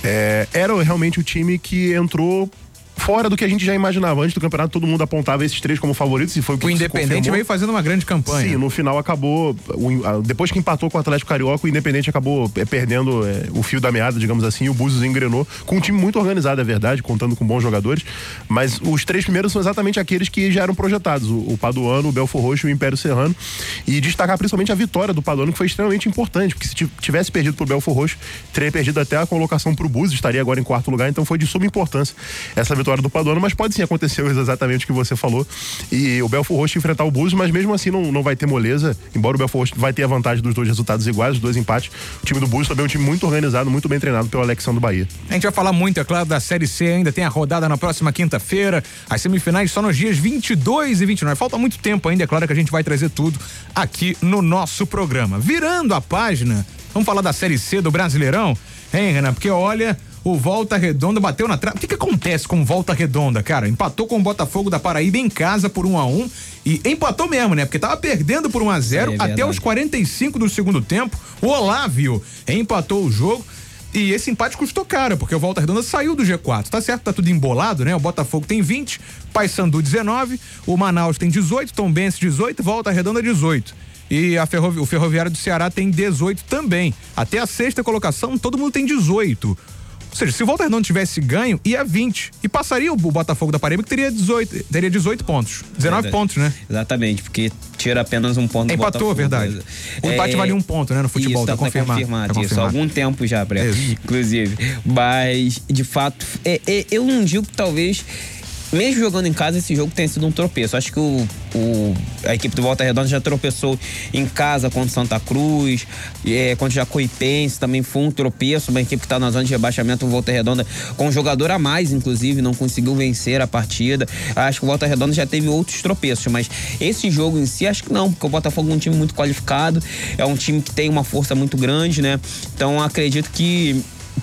é, era realmente o time que entrou fora do que a gente já imaginava. Antes do campeonato, todo mundo apontava esses três como favoritos e foi o que O Independente veio fazendo uma grande campanha. Sim, no final acabou. depois que empatou com o Atlético Carioca, o Independente acabou é, perdendo é, o fio da meada, digamos assim, e o Búzios engrenou com um time muito organizado, é verdade, contando com bons jogadores. Mas os três primeiros são exatamente aqueles que já eram projetados: o, o Paduano, o Belfor Roxo e o Império Serrano. E destacar principalmente a vitória do Paduano, que foi extremamente importante, porque se ti- tivesse perdido pro Belfor Roxo, teria perdido até a colocação pro Búzios, estaria agora em quarto lugar, então foi de suma importância essa vitória do Paduano, mas pode sim acontecer exatamente o que você falou. E o Belfor Roxo enfrentar o Búzios, mas mesmo assim não, não vai ter moleza, embora o Belfor Roxo vai ter a vantagem dos dois resultados iguais, os dois empates. O time do Búzios também é um time muito organizado, muito bem treinado pelo Alexandre Bahia. A gente vai falar muito, é claro, da Série C ainda. Tem a rodada na próxima quinta-feira. As semifinais só nos dias 22 e 29. Falta muito tempo ainda, é claro que a gente vai trazer tudo aqui no nosso programa. Virando a página, vamos falar da Série C do Brasileirão? Hein, Renan? Porque olha. O Volta Redonda bateu na trave. O que, que acontece com o Volta Redonda, cara? Empatou com o Botafogo da Paraíba em casa por 1 a 1 e empatou mesmo, né? Porque tava perdendo por 1 a 0 É até verdade. os 45 do segundo tempo. O Olávio empatou o jogo. E esse empate custou caro, porque o Volta Redonda saiu do G4. Tá certo, tá tudo embolado, né? O Botafogo tem 20, Paysandu 19, o Manaus tem 18, Tombense 18, Volta Redonda 18. E a ferrovi o Ferroviário do Ceará tem 18 também. Até a sexta colocação, todo mundo tem 18. Ou seja, se o Volta Redonda tivesse ganho, ia 20. E passaria o Botafogo da Paraíba, que teria 18, teria 18 pontos. 19 Verdade. pontos, né? Exatamente, porque tira apenas um ponto do Empatou, Botafogo. verdade. O empate vale um ponto, né, no futebol, isso, tá confirmado, confirmado. tá isso, há confirmado. algum tempo já, Breno. Inclusive. Mas, de fato, é- é- eu não digo que talvez. Mesmo jogando em casa, esse jogo tenha sido um tropeço. Acho que o, o- a equipe do Volta Redonda já tropeçou em casa contra Santa Cruz, é, contra Jacuipense, também foi um tropeço. Uma equipe que está na zona de rebaixamento, o Volta Redonda, com um jogador a mais, inclusive, não conseguiu vencer a partida. Acho que o Volta Redonda já teve outros tropeços, mas esse jogo em si, acho que não, porque o Botafogo é um time muito qualificado, é um time que tem uma força muito grande, né? Então acredito que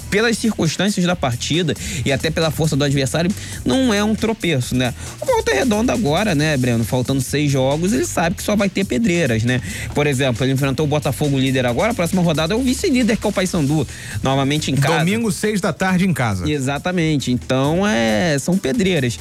pelas circunstâncias da partida e até pela força do adversário, não é um tropeço, né? O Volta Redonda agora, né, Breno, faltando seis jogos, ele sabe que só vai ter pedreiras, né? Por exemplo, ele enfrentou o Botafogo líder agora, a próxima rodada é o vice-líder, que é o Paysandu, novamente em casa. Domingo, 6 da tarde em casa. Exatamente. Então, é, são pedreiras.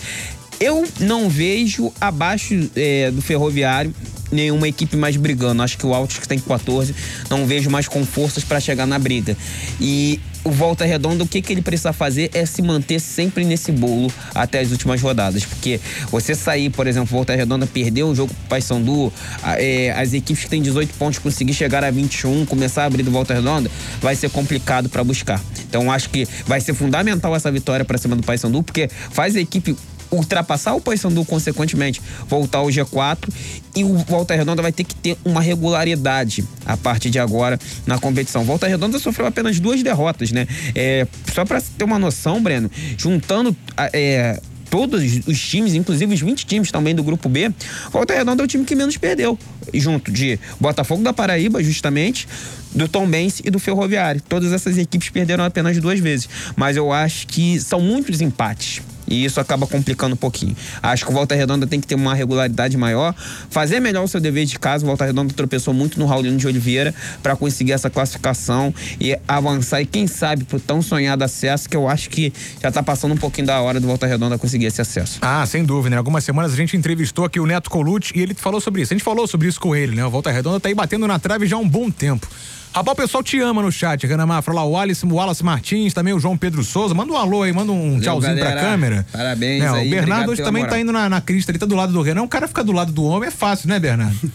Eu não vejo abaixo é, do Ferroviário nenhuma equipe mais brigando. Acho que o Altos que tem 14, não vejo mais com forças para chegar na briga. E o Volta Redonda, o que, que ele precisa fazer é se manter sempre nesse bolo até as últimas rodadas. Porque você sair, por exemplo, Volta Redonda perdeu o jogo pro Paysandu, é, as equipes que têm 18 pontos conseguir chegar a 21, começar a abrir do Volta Redonda, vai ser complicado para buscar. Então acho que vai ser fundamental essa vitória para cima do Paysandu, porque faz a equipe ultrapassar o Paysandu, consequentemente, voltar ao G4 e o Volta Redonda vai ter que ter uma regularidade a partir de agora na competição. Volta Redonda sofreu apenas duas derrotas, né? É, só para ter uma noção, Breno, juntando é, todos os times, inclusive os 20 times também do grupo B, Volta Redonda é o time que menos perdeu, junto de Botafogo da Paraíba, justamente, do Tombense e do Ferroviário. Todas essas equipes perderam apenas duas vezes, mas eu acho que são muitos empates. E isso acaba complicando um pouquinho. Acho que o Volta Redonda tem que ter uma regularidade maior, fazer melhor o seu dever de casa. O Volta Redonda tropeçou muito no Raulino de Oliveira para conseguir essa classificação e avançar. E quem sabe pro tão sonhado acesso, que eu acho que já tá passando um pouquinho da hora do Volta Redonda conseguir esse acesso. Ah, sem dúvida, né? Algumas semanas a gente entrevistou aqui o Neto Colucci e ele falou sobre isso. A gente falou sobre isso com ele, né? O Volta Redonda tá aí batendo na trave já há um bom tempo. Rapaz, o pessoal te ama no chat, Renan Mafra. Lá o Wallace, o Wallace Martins, também o João Pedro Souza. Manda um alô aí, manda um tchauzinho pra galera. câmera. Parabéns Né, aí, O Bernardo hoje também moral. tá indo na, na crista, ele tá do lado do Renan. O cara ficar do lado do homem é fácil, né, Bernardo?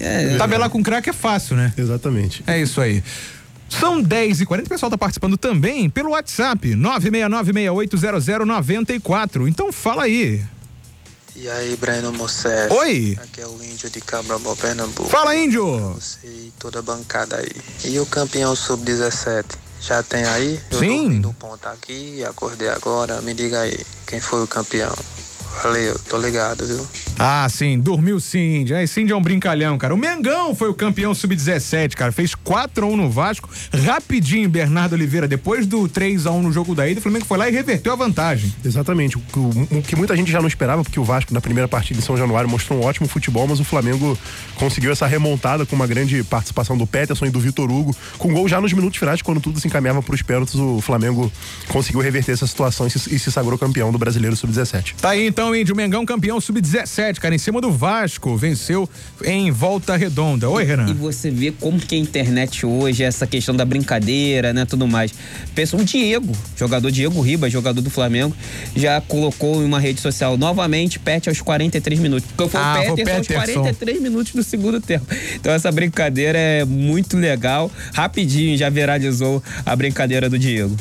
É, Tabelar com craque é fácil, né? Exatamente. É isso aí. São 10 e 40 o pessoal tá participando também pelo WhatsApp, 969680094. Então fala aí. E aí, Breno Mocef? Oi. Aqui é o Índio de Cabrambó, Pernambuco. Fala, Índio. Você e toda a bancada aí. E o campeão sub-17? Já tem aí? Eu Sim. dormi no ponto aqui, acordei agora. Me diga aí, quem foi o campeão? Valeu, tô ligado, viu? Ah, sim, dormiu Cindy. Aí Cindy é um brincalhão, cara. O Mengão foi o campeão sub-17, cara. Fez 4x1 no Vasco. Rapidinho, Bernardo Oliveira, depois do 3x1 no jogo da ida, o Flamengo foi lá e reverteu a vantagem. Exatamente. O, o- o que muita gente já não esperava, porque o Vasco, na primeira partida em São Januário, mostrou um ótimo futebol, mas o Flamengo conseguiu essa remontada com uma grande participação do Peterson e do Vitor Hugo, com gol já nos minutos finais, quando tudo se encaminhava para os pênaltis, o Flamengo conseguiu reverter essa situação e se, e se sagrou campeão do Brasileiro Sub-17. Tá aí então, Índio Mengão, campeão sub-17, cara, em cima do Vasco. Venceu em volta redonda. Oi, Renan. E você vê como que a internet hoje, essa questão da brincadeira, né, tudo mais. Pensa o Diego, jogador Diego Ribas, jogador do Flamengo, já colocou em uma rede social novamente, pet aos 43 minutos. Porque foi Ah, o o Peterson aos Peterson. 43 minutos do segundo tempo. Então essa brincadeira é muito legal. Rapidinho já viralizou a brincadeira do Diego.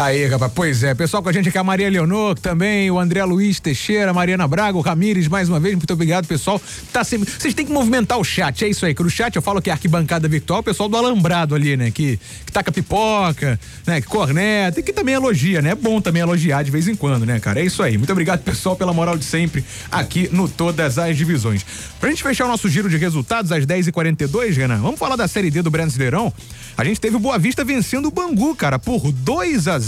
Aí, rapaz, pois é. Pessoal com a gente aqui, a Maria Leonor também, o André Luiz Teixeira, Mariana Braga, o Ramires, mais uma vez, muito obrigado, pessoal. Tá sempre. Vocês têm que movimentar o chat, é isso aí. Que no chat eu falo que é arquibancada virtual, o pessoal do Alambrado ali, né? Que, que taca pipoca, né? Que corneta, e que também elogia, né? É bom também elogiar de vez em quando, né, cara? É isso aí. Muito obrigado, pessoal, pela moral de sempre aqui no Todas as Divisões. Pra gente fechar o nosso giro de resultados às 10h42, Renan, vamos falar da Série D do Brasileirão. A gente teve o Boa Vista vencendo o Bangu, cara, por 2 a 0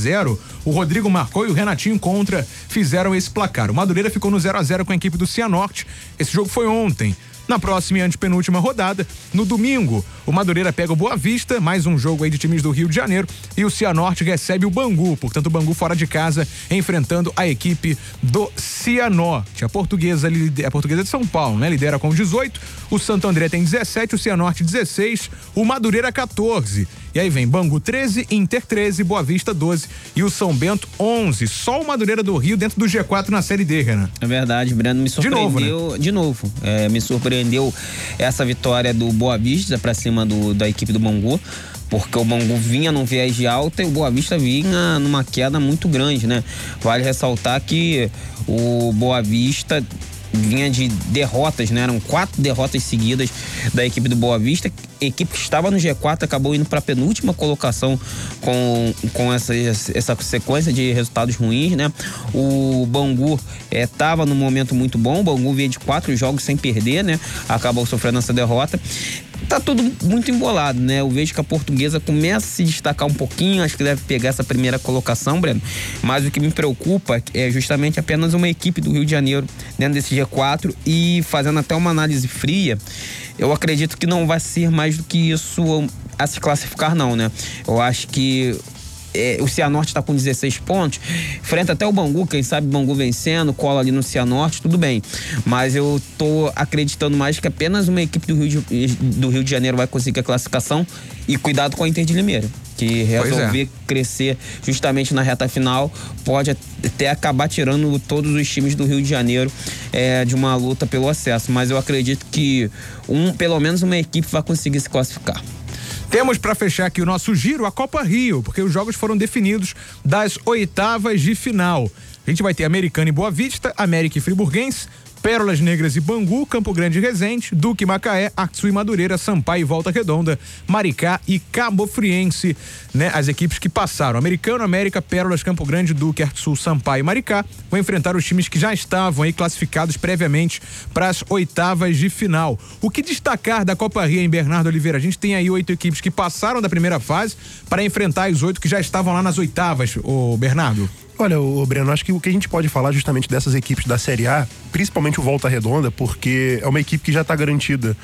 O Rodrigo marcou e o Renatinho contra fizeram esse placar. O Madureira ficou no 0 a 0 com a equipe do Cianorte. Esse jogo foi ontem. Na próxima e antepenúltima rodada, no domingo, o Madureira pega o Boa Vista, mais um jogo aí de times do Rio de Janeiro, e o Cianorte recebe o Bangu, portanto o Bangu fora de casa, enfrentando a equipe do Cianorte. A portuguesa, a portuguesa de São Paulo, né? Lidera com 18, o Santo André tem 17, o Cianorte 16, o Madureira 14. E aí vem Bangu 13, Inter 13, Boa Vista 12 e o São Bento 11. Só o Madureira do Rio dentro do G4 na Série D, Renan. É verdade, Breno me De novo, surpreendeu. De novo, é, me surpreendeu essa vitória do Boa Vista pra cima do- da equipe do Bangu. Porque o Bangu vinha num viés de alta e o Boa Vista vinha numa queda muito grande, né? Vale ressaltar que o Boa Vista vinha de derrotas, né? Eram quatro derrotas seguidas da equipe do Boa Vista. Equipe que estava no G4 acabou indo para a penúltima colocação com, com essa, essa sequência de resultados ruins, né? O Bangu estava num momento muito bom. O Bangu veio de quatro jogos sem perder, né? Acabou sofrendo essa derrota. Tá tudo muito embolado, né? Eu vejo que a portuguesa começa a se destacar um pouquinho, acho que deve pegar essa primeira colocação, Breno. Mas o que me preocupa é justamente apenas uma equipe do Rio de Janeiro dentro desse G4 e fazendo até uma análise fria, eu acredito que não vai ser mais do que isso a se classificar, não, né? Eu acho que é, o Cianorte está com 16 pontos, enfrenta até o Bangu, quem sabe o Bangu vencendo, cola ali no Cianorte, tudo bem. Mas eu tô acreditando mais que apenas uma equipe do Rio de, do Rio de Janeiro vai conseguir a classificação e cuidado com a Inter de Limeira, que é. resolver crescer justamente na reta final pode até acabar tirando todos os times do Rio de Janeiro é, de uma luta pelo acesso. Mas eu acredito que um, pelo menos uma equipe vai conseguir se classificar. Temos para fechar aqui o nosso giro a Copa Rio, porque os jogos foram definidos das oitavas de final. A gente vai ter Americana e Boa Vista, América e Friburguense, Pérolas Negras e Bangu, Campo Grande e Resende, Duque Macaé, Axu e Madureira, Sampaio e Volta Redonda, Maricá e Cabo Friense, né? As equipes que passaram. Americano, América, Pérolas, Campo Grande, Duque, Arsul, Sampaio e Maricá vão enfrentar os times que já estavam aí classificados previamente para as oitavas de final. O que destacar da Copa Rio em Bernardo Oliveira? A gente tem aí oito equipes que passaram da primeira fase para enfrentar as oito que já estavam lá nas oitavas, o Bernardo. Olha, o Breno, acho que o que a gente pode falar justamente dessas equipes da Série A, principalmente o Volta Redonda, porque é uma equipe que já está garantida.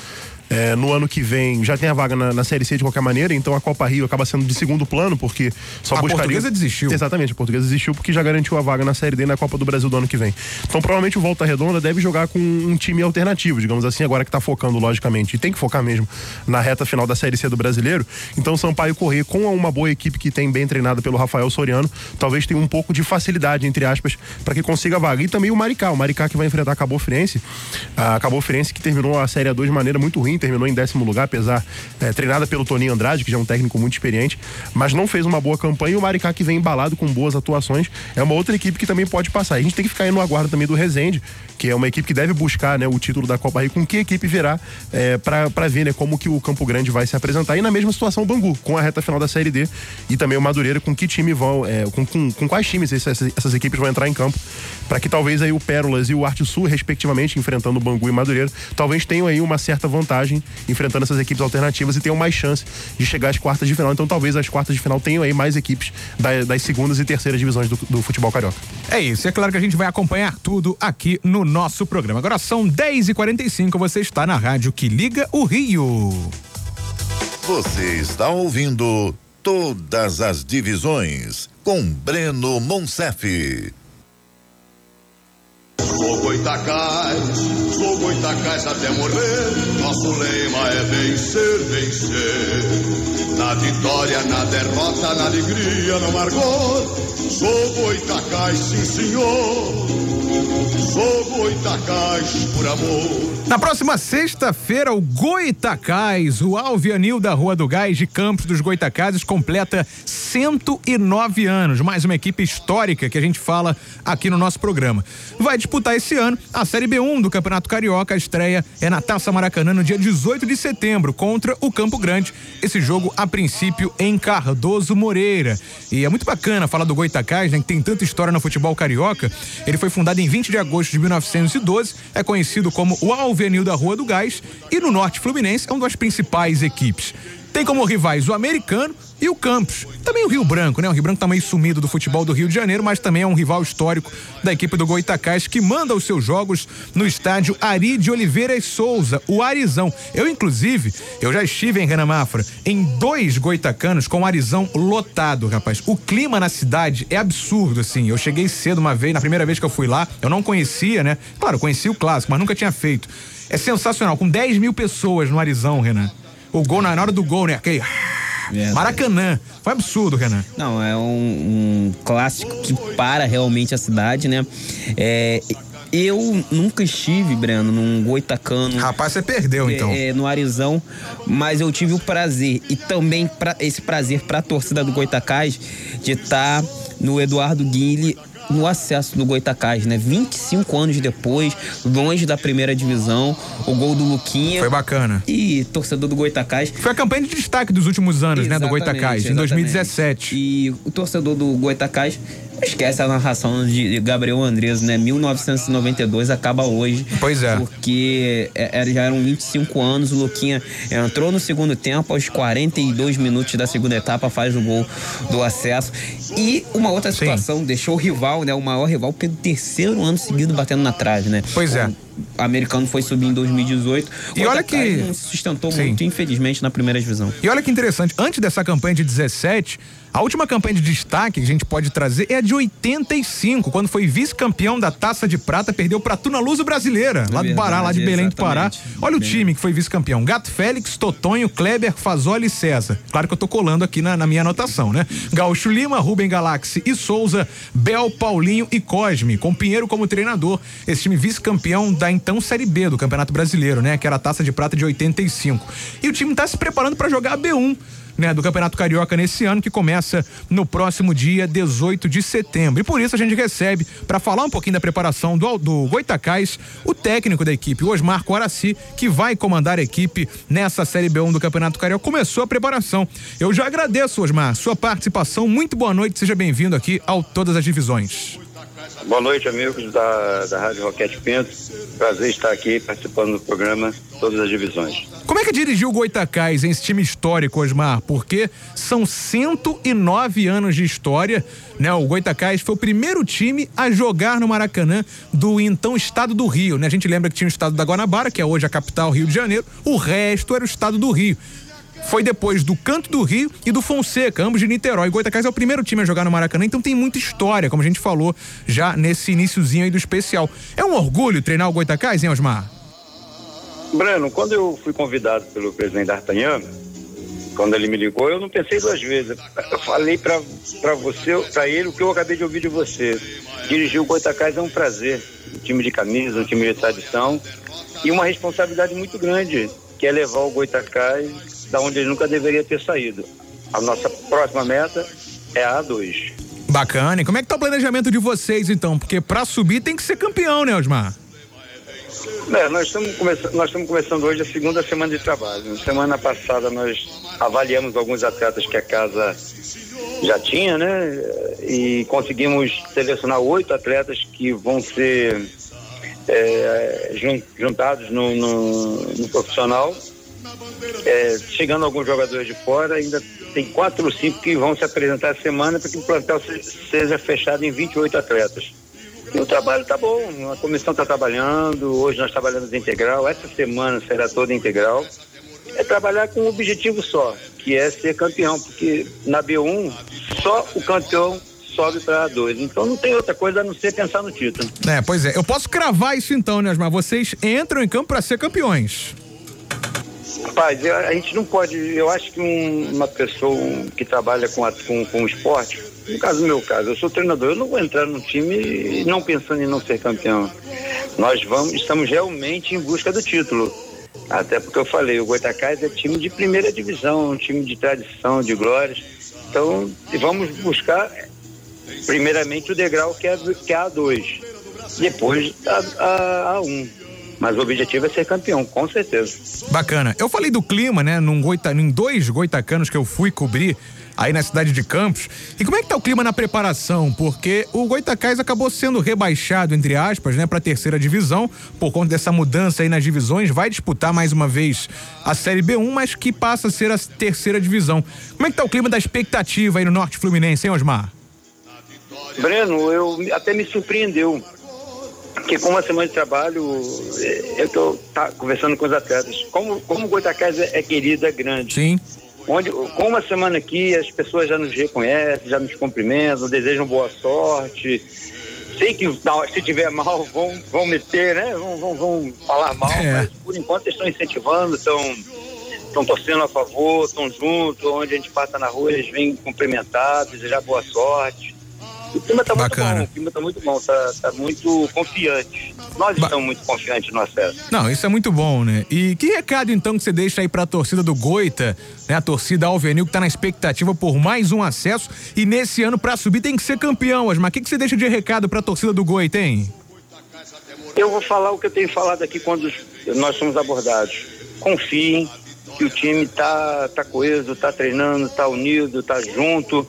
É, no ano que vem já tem a vaga na, na Série C de qualquer maneira, então a Copa Rio acaba sendo de segundo plano, porque só A buscaria. portuguesa desistiu. Exatamente, a portuguesa desistiu porque já garantiu a vaga na Série D e na Copa do Brasil do ano que vem. Então provavelmente o Volta Redonda deve jogar com um time alternativo, digamos assim, agora que tá focando, logicamente, e tem que focar mesmo na reta final da Série C do brasileiro. Então o Sampaio correr com uma boa equipe que tem bem treinada pelo Rafael Soriano, talvez tenha um pouco de facilidade, entre aspas, para que consiga a vaga. E também o Maricá, o Maricá que vai enfrentar a Cabo Friense, a Cabo Friense que terminou a Série A2 de maneira muito ruim, ruim, terminou em décimo lugar, apesar é, treinada pelo Toninho Andrade, que já é um técnico muito experiente, mas não fez uma boa campanha. E o Maricá, que vem embalado com boas atuações, é uma outra equipe que também pode passar. A gente tem que ficar aí no aguardo também do Rezende, que é uma equipe que deve buscar né, o título da Copa Rio, com que equipe virá é, para ver né, como que o Campo Grande vai se apresentar. E na mesma situação o Bangu, com a reta final da Série D, e também o Madureira, com que time vão, é, com, com, com, quais times essas, essas equipes vão entrar em campo, para que talvez aí o Pérolas e o Arte Sul, respectivamente, enfrentando o Bangu e Madureira, talvez tenham aí uma certa vantagem enfrentando essas equipes alternativas e tenham mais chance de chegar às quartas de final. Então talvez as quartas de final tenham aí mais equipes da, das segundas e terceiras divisões do, do futebol carioca. É isso, é claro que a gente vai acompanhar tudo aqui no nosso programa. Agora são 10h45, você está na rádio que liga o Rio. Você está ouvindo todas as divisões com Breno Monsef. Sou Goitacás, sou Goitacás até morrer. Nosso lema é vencer, vencer. Na vitória, na derrota, na alegria, no amargor. Sou Goitacás, sim senhor. Sou Goitacás por amor. Na próxima sexta-feira, o Goitacás, o Alvianil da Rua do Gás de Campos dos Goitacazes, completa 109 anos. Mais uma equipe histórica que a gente fala aqui no nosso programa. Vai disputar esse ano a Série B1 do Campeonato Carioca. A estreia é na Taça Maracanã no dia 18 de setembro contra o Campo Grande. Esse jogo, a princípio, em Cardoso Moreira. E é muito bacana falar do Goitacás, né, que tem tanta história no futebol carioca. Ele foi fundado em 20 de agosto de 1912, é conhecido como o Alvenil da Rua do Gás e no Norte Fluminense é uma das principais equipes. Tem como rivais o americano e o Campos. Também o Rio Branco, né? O Rio Branco tá meio sumido do futebol do Rio de Janeiro, mas também é um rival histórico da equipe do Goitacás que manda os seus jogos no estádio Ari de Oliveira e Souza, o Arizão. Eu, inclusive, eu já estive em Renan Mafra em dois goitacanos com o Arizão lotado, rapaz. O clima na cidade é absurdo, assim. Eu cheguei cedo uma vez, na primeira vez que eu fui lá, eu não conhecia, né? Claro, conhecia o clássico, mas nunca tinha feito. É sensacional, com 10 mil pessoas no Arizão, Renan. O gol, na hora do gol, né? Aquele. Verdade. Maracanã. Foi absurdo, Renan. Não, é um, um clássico que para realmente a cidade, né? É, eu nunca estive, Breno, num Goitacano. Rapaz, você perdeu, então. É, no Arizão, mas eu tive o prazer e também pra, esse prazer para a torcida do Goitacás de estar tá no Eduardo Guille no acesso do Goitacás, né? 25 anos depois, longe da primeira divisão, o gol do Luquinha. Foi bacana. E torcedor do Goitacás. Foi a campanha de destaque dos últimos anos, exatamente, né? Do Goitacás, em 2017. E o torcedor do Goitacás Esquece a narração de Gabriel Andres, né? 1992 acaba hoje. Pois é. Porque é, é, já eram 25 anos, o Luquinha entrou no segundo tempo, aos 42 minutos da segunda etapa, faz o gol do acesso. E uma outra situação, Sim. deixou o rival, né? O maior rival, pelo terceiro ano seguido batendo na trave, né? Pois é. O americano foi subir em 2018. E olha que. Não se sustentou Sim. muito, infelizmente, na primeira divisão. E olha que interessante, antes dessa campanha de 17, a última campanha de destaque que a gente pode trazer é a de 85, quando foi vice-campeão da Taça de Prata, perdeu para Tuna Luso Brasileira, lá do Pará, lá de Belém do Pará. Olha o time que foi vice-campeão: Gato Félix, Totonho, Kleber, Fazoli e César. Claro que eu tô colando aqui na, na minha anotação, né? Gaúcho Lima, Rubem Galaxy e Souza, Bel, Paulinho e Cosme, com Pinheiro como treinador. Esse time vice-campeão da então Série B do Campeonato Brasileiro, né? Que era a Taça de Prata de 85. E o time tá se preparando para jogar a B1 né, do Campeonato Carioca nesse ano, que começa no próximo dia 18 de setembro. E por isso a gente recebe, para falar um pouquinho da preparação do, do Goitacás, o técnico da equipe, o Osmar Coraci, que vai comandar a equipe nessa Série B1 do Campeonato Carioca. Começou a preparação. Eu já agradeço, Osmar, sua participação. Muito boa noite, seja bem-vindo aqui ao Todas as Divisões. Boa noite, amigos da, da Rádio Roquete Pinto. Prazer estar aqui participando do programa Todas as Divisões. Como é que dirigiu o Goitacás em esse time histórico, Osmar? Porque são 109 anos de história, né? O Goitacás foi o primeiro time a jogar no Maracanã do então estado do Rio, né? A gente lembra que tinha o estado da Guanabara, que é hoje a capital Rio de Janeiro, o resto era o estado do Rio foi depois do Canto do Rio e do Fonseca, ambos de Niterói. Goitacás é o primeiro time a jogar no Maracanã, então tem muita história, como a gente falou já nesse iníciozinho aí do especial. É um orgulho treinar o Goitacás, hein, Osmar? Breno, quando eu fui convidado pelo presidente D'Artagnan, quando ele me ligou, eu não pensei duas vezes. Eu falei para você, para ele, o que eu acabei de ouvir de você. Dirigir o Goitacás é um prazer. Um time de camisa, um time de tradição e uma responsabilidade muito grande que é levar o Goitacás da onde ele nunca deveria ter saído. A nossa próxima meta é a A2. Bacana. E como é que tá o planejamento de vocês, então? Porque pra subir tem que ser campeão, né, Osmar? É, nós estamos começando, nós estamos começando hoje a segunda semana de trabalho. Semana passada nós avaliamos alguns atletas que a casa já tinha, né? E conseguimos selecionar oito atletas que vão ser é, jun- juntados no, no- no profissional. É, chegando alguns jogadores de fora, ainda tem quatro ou cinco que vão se apresentar essa semana para que o plantel se- seja fechado em 28 atletas. E o trabalho está bom, a comissão está trabalhando, hoje nós trabalhamos integral, essa semana será toda integral. É trabalhar com um objetivo só, que é ser campeão, porque na B1 só o campeão sobe para A2. Então não tem outra coisa a não ser pensar no título. É, pois é. Eu posso cravar isso então, né, Osmar? Vocês entram em campo pra ser campeões. Rapaz, a gente não pode. Eu acho que um- uma pessoa que trabalha com, a- com, com o esporte, no caso do meu caso, eu sou treinador, eu não vou entrar num time não pensando em não ser campeão. Nós vamos, estamos realmente em busca do título. Até porque eu falei, o Goitacás é time de primeira divisão, um time de tradição, de glórias. Então, vamos buscar primeiramente o degrau que é, que é a A2, depois a, a, A1. Mas o objetivo é ser campeão, com certeza. Bacana. Eu falei do clima, né, num goita, em dois goitacanos que eu fui cobrir aí na cidade de Campos. E como é que tá o clima na preparação? Porque o Goitacás acabou sendo rebaixado, entre aspas, né, pra terceira divisão, por conta dessa mudança aí nas divisões, vai disputar mais uma vez a Série B1, mas que passa a ser a terceira divisão. Como é que tá o clima da expectativa aí no Norte Fluminense, hein, Osmar? Breno, eu até me surpreendeu. Porque com uma semana de trabalho, eh, eu estou conversando com os atletas. Como, como o Goitacás é, é querido, é grande. Sim. Onde, com uma semana aqui, as pessoas já nos reconhecem, já nos cumprimentam, desejam boa sorte. Sei que se tiver mal, vão, vão meter, né? Vão, vão, vão falar mal, É. mas por enquanto eles estão incentivando, estão estão torcendo a favor, estão juntos, onde a gente passa na rua, eles vêm cumprimentar, desejar boa sorte. O clima está muito bom, o clima está muito bom, está tá muito confiante. Nós estamos muito confiantes no acesso. Não, isso é muito bom, né? E que recado então que você deixa aí pra torcida do Goita, né? A torcida Alvenil que tá na expectativa por mais um acesso e nesse ano pra subir tem que ser campeão, Osmar. O que, que você deixa de recado pra torcida do Goita, hein? Eu vou falar o que eu tenho falado aqui quando nós somos abordados. Confiem que o time está tá coeso, está treinando, está unido, está junto.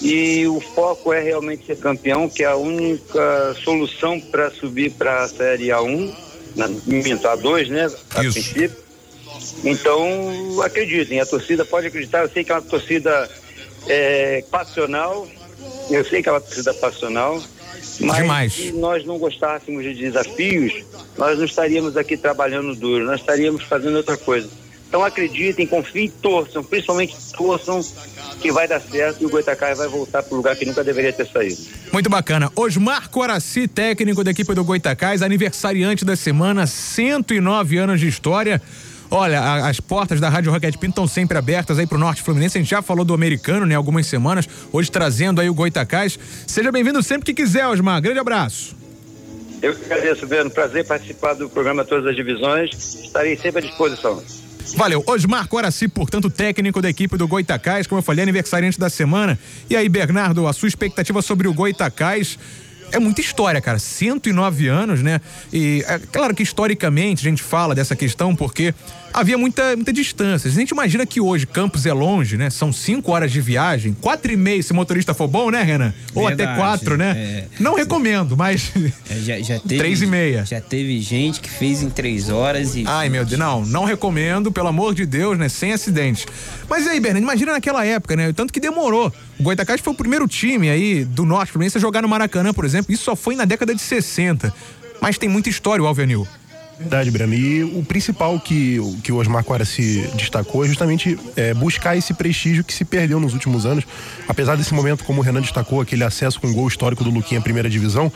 E o foco é realmente ser campeão, que é a única solução para subir para a Série A1, na, minto, A2, né? A princípio. Então, acreditem, a torcida pode acreditar. Eu sei que é uma torcida é, passional, eu sei que é uma torcida passional, mas Demais. se nós não gostássemos de desafios, nós não estaríamos aqui trabalhando duro, nós estaríamos fazendo outra coisa. Então acreditem, confiem, torçam, principalmente torçam que vai dar certo e o Goitacás vai voltar para o lugar que nunca deveria ter saído. Muito bacana. Osmar Coraci, técnico da equipe do Goitacás, aniversariante da semana, 109 anos de história. Olha, a- as portas da Rádio Rocket Pinto estão sempre abertas aí pro Norte Fluminense. A gente já falou do americano, né, algumas semanas. Hoje trazendo aí o Goitacás. Seja bem-vindo sempre que quiser, Osmar. Grande abraço. Eu que agradeço, Breno. Prazer participar do programa Todas as Divisões. Estarei sempre à disposição. Valeu. Osmar Coraci, portanto, técnico da equipe do Goitacás, como eu falei, aniversariante da semana. E aí, Bernardo, a sua expectativa sobre o Goitacás? É muita história, cara. 109 anos, né? E é claro que historicamente a gente fala dessa questão porque havia muita, muita distância. A gente imagina que hoje Campos é longe, né? São cinco horas de viagem, quatro e meia se o motorista for bom, né, Renan? Ou até Verdade, quatro, né? é. Não recomendo, mas. É, já, já teve, Três e meia. Já teve gente que fez em três horas e. Ai, meu Deus, não, não recomendo, pelo amor de Deus, né? Sem acidentes. Mas e aí, Bernardo, imagina naquela época, né? O Tanto que demorou. O Goitacás foi o primeiro time aí do Norte Fluminense a jogar no Maracanã, por exemplo. Isso só foi na década de 60. Mas tem muita história o Alvenil. Verdade, Breno. E o principal que, o- que o Osmar Quara se destacou é justamente é, buscar esse prestígio que se perdeu nos últimos anos. Apesar desse momento, como o Renan destacou, aquele acesso com gol histórico do Luquinha à primeira divisão,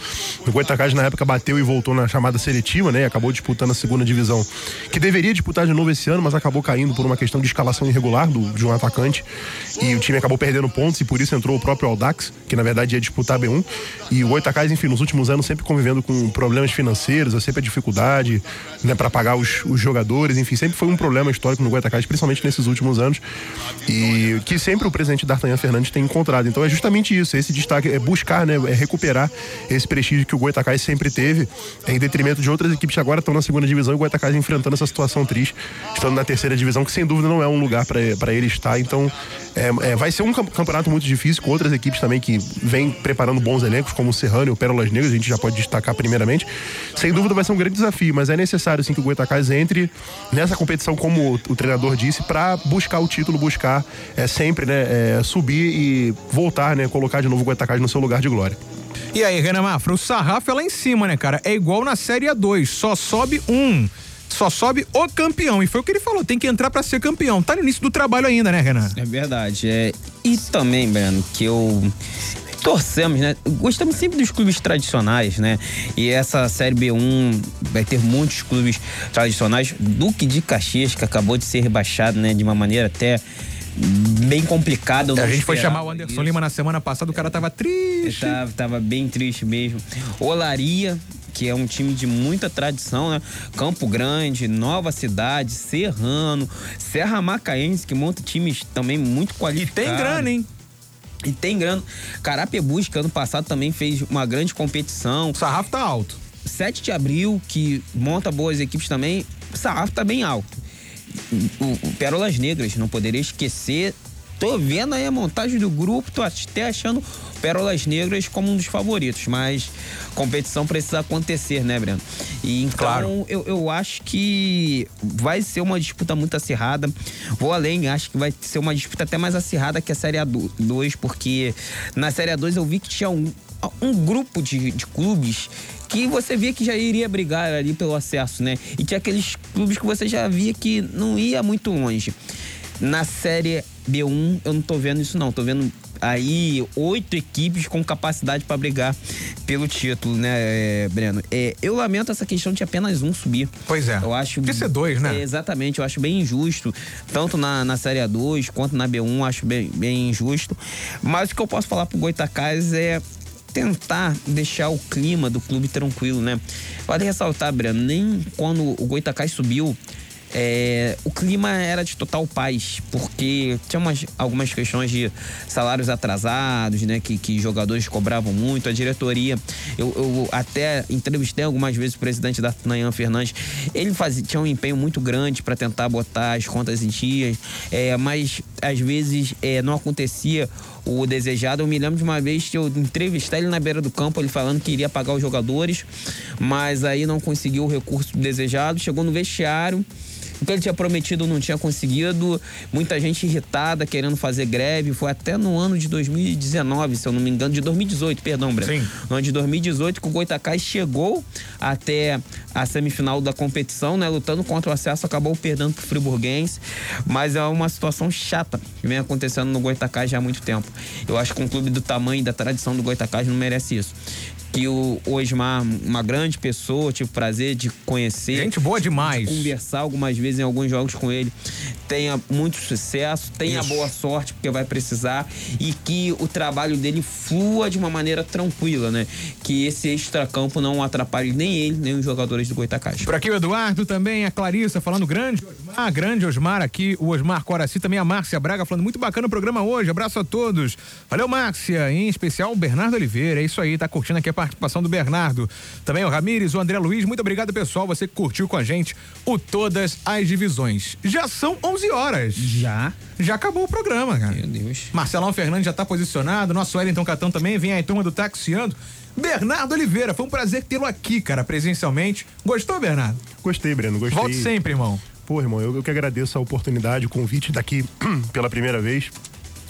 o Goitacás na época bateu e voltou na chamada seletiva, né? E acabou disputando a segunda divisão, que deveria disputar de novo esse ano, mas acabou caindo por uma questão de escalação irregular do, de um atacante. E o time acabou perdendo pontos e por isso entrou o próprio Aldax, que na verdade ia disputar a B1. E o Goitacás, enfim, nos últimos anos sempre convivendo com problemas financeiros, sempre a dificuldade. Né, para pagar os, os, jogadores, enfim, sempre foi um problema histórico no Goitacás, principalmente nesses últimos anos, e que sempre o presidente D'Artagnan Fernandes tem encontrado. Então é justamente isso, esse destaque, é buscar, né, é recuperar esse prestígio que o Goitacás sempre teve, em detrimento de outras equipes que agora estão na segunda divisão e o Goitacás enfrentando essa situação triste, estando na terceira divisão, que sem dúvida não é um lugar para ele estar. Então é, é, vai ser um campeonato muito difícil, com outras equipes também que vêm preparando bons elencos, como o Serrano e o Pérolas Negras, a gente já pode destacar primeiramente. Sem dúvida vai ser um grande desafio, mas é necessário sim que o Goitacás entre nessa competição, como o, o treinador disse, para buscar o título, buscar é, sempre né, é, subir e voltar, né, colocar de novo o Goitacás no seu lugar de glória. E aí, Renan Mafra, o sarrafo é lá em cima, né, cara? É igual na Série A2, só sobe um só sobe o campeão. E foi o que ele falou, tem que entrar para ser campeão. Tá no início do trabalho ainda, né, Renan? É verdade. É... E também, Breno, que eu torcemos, né? Gostamos sempre dos clubes tradicionais, né? E essa Série B1 vai ter muitos clubes tradicionais. Duque de Caxias, que acabou de ser rebaixado, né? De uma maneira até bem complicada. a gente foi chamar o Anderson isso. Lima na semana passada, o cara tava triste. Tava, tava bem triste mesmo. Olaria, que é um time de muita tradição, né? Campo Grande, Nova Cidade, Serrano, Serra Macaense, que monta times também muito qualificados. E tem grana, hein? E tem grana. Carapebus, que ano passado também fez uma grande competição. O sarrafo tá alto. 7 de abril, que monta boas equipes também, o sarrafo tá bem alto. O, o Pérolas Negras, não poderia esquecer Tô vendo aí a montagem do grupo, tô até achando Pérolas Negras como um dos favoritos, mas competição precisa acontecer, né, Breno? E então claro. eu, eu acho que vai ser uma disputa muito acirrada. Vou além, acho que vai ser uma disputa até mais acirrada que a Série A2, porque na Série A2 eu vi que tinha um, um grupo de, de clubes que você via que já iria brigar ali pelo acesso, né? E tinha aqueles clubes que você já via que não ia muito longe. Na Série B1 eu não tô vendo isso não, tô vendo aí oito equipes com capacidade para brigar pelo título, né, Breno? É, eu lamento essa questão de apenas um subir. Pois é. Eu acho. Porque ser dois, né? É, exatamente, eu acho bem injusto, tanto na, na Série A2 quanto na B1, acho bem, bem injusto. Mas o que eu posso falar pro Goitacás é tentar deixar o clima do clube tranquilo, né? Pode ressaltar, Breno, nem quando o Goitacás subiu, é, o clima era de total paz, porque tinha umas, algumas questões de salários atrasados, né? Que, que jogadores cobravam muito. A diretoria, eu, eu até entrevistei algumas vezes o presidente da Nayan Fernandes. Ele fazia, tinha um empenho muito grande para tentar botar as contas em dias, é, mas às vezes é, não acontecia o desejado. Eu me lembro de uma vez que eu entrevistei ele na beira do campo, ele falando que iria pagar os jogadores, mas aí não conseguiu o recurso desejado. Chegou no vestiário o que ele tinha prometido não tinha conseguido. Muita gente irritada, querendo fazer greve. Foi até no ano de 2019, se eu não me engano, de 2018, perdão, Breno. Sim. No ano de 2018, que o Goitacás chegou até a semifinal da competição, né? Lutando contra o acesso, acabou perdendo pro Friburguense. Mas é uma situação chata que vem acontecendo no Goitacás já há muito tempo. Eu acho que um clube do tamanho e da tradição do Goitacás não merece isso que o Osmar, uma grande pessoa, tive o prazer de conhecer. Gente boa demais. De conversar algumas vezes em alguns jogos com ele. Tenha muito sucesso, tenha Isso. boa sorte, porque vai precisar. E que o trabalho dele flua de uma maneira tranquila, né? Que esse extracampo não atrapalhe nem ele, nem os jogadores do Goitacás. Por aqui o Eduardo também, a Clarissa falando grande Osmar, grande Osmar aqui, o Osmar Coraci, também a Márcia Braga falando muito bacana o programa hoje. Abraço a todos. Valeu, Márcia. Em especial o Bernardo Oliveira. É isso aí, tá curtindo aqui a participação do Bernardo. Também o Ramires, o André Luiz. Muito obrigado, pessoal. Você que curtiu com a gente o Todas as Divisões. Já são 11 horas. Já? Já acabou o programa, cara. Meu Deus. Marcelão Fernandes já tá posicionado. Nosso Wellington Catão também. Vem aí, turma do Taxiando. Bernardo Oliveira, foi um prazer tê-lo aqui, cara, presencialmente. Gostou, Bernardo? Gostei, Breno, gostei. Volte sempre, irmão. Pô, irmão, eu, eu que agradeço a oportunidade, o convite daqui pela primeira vez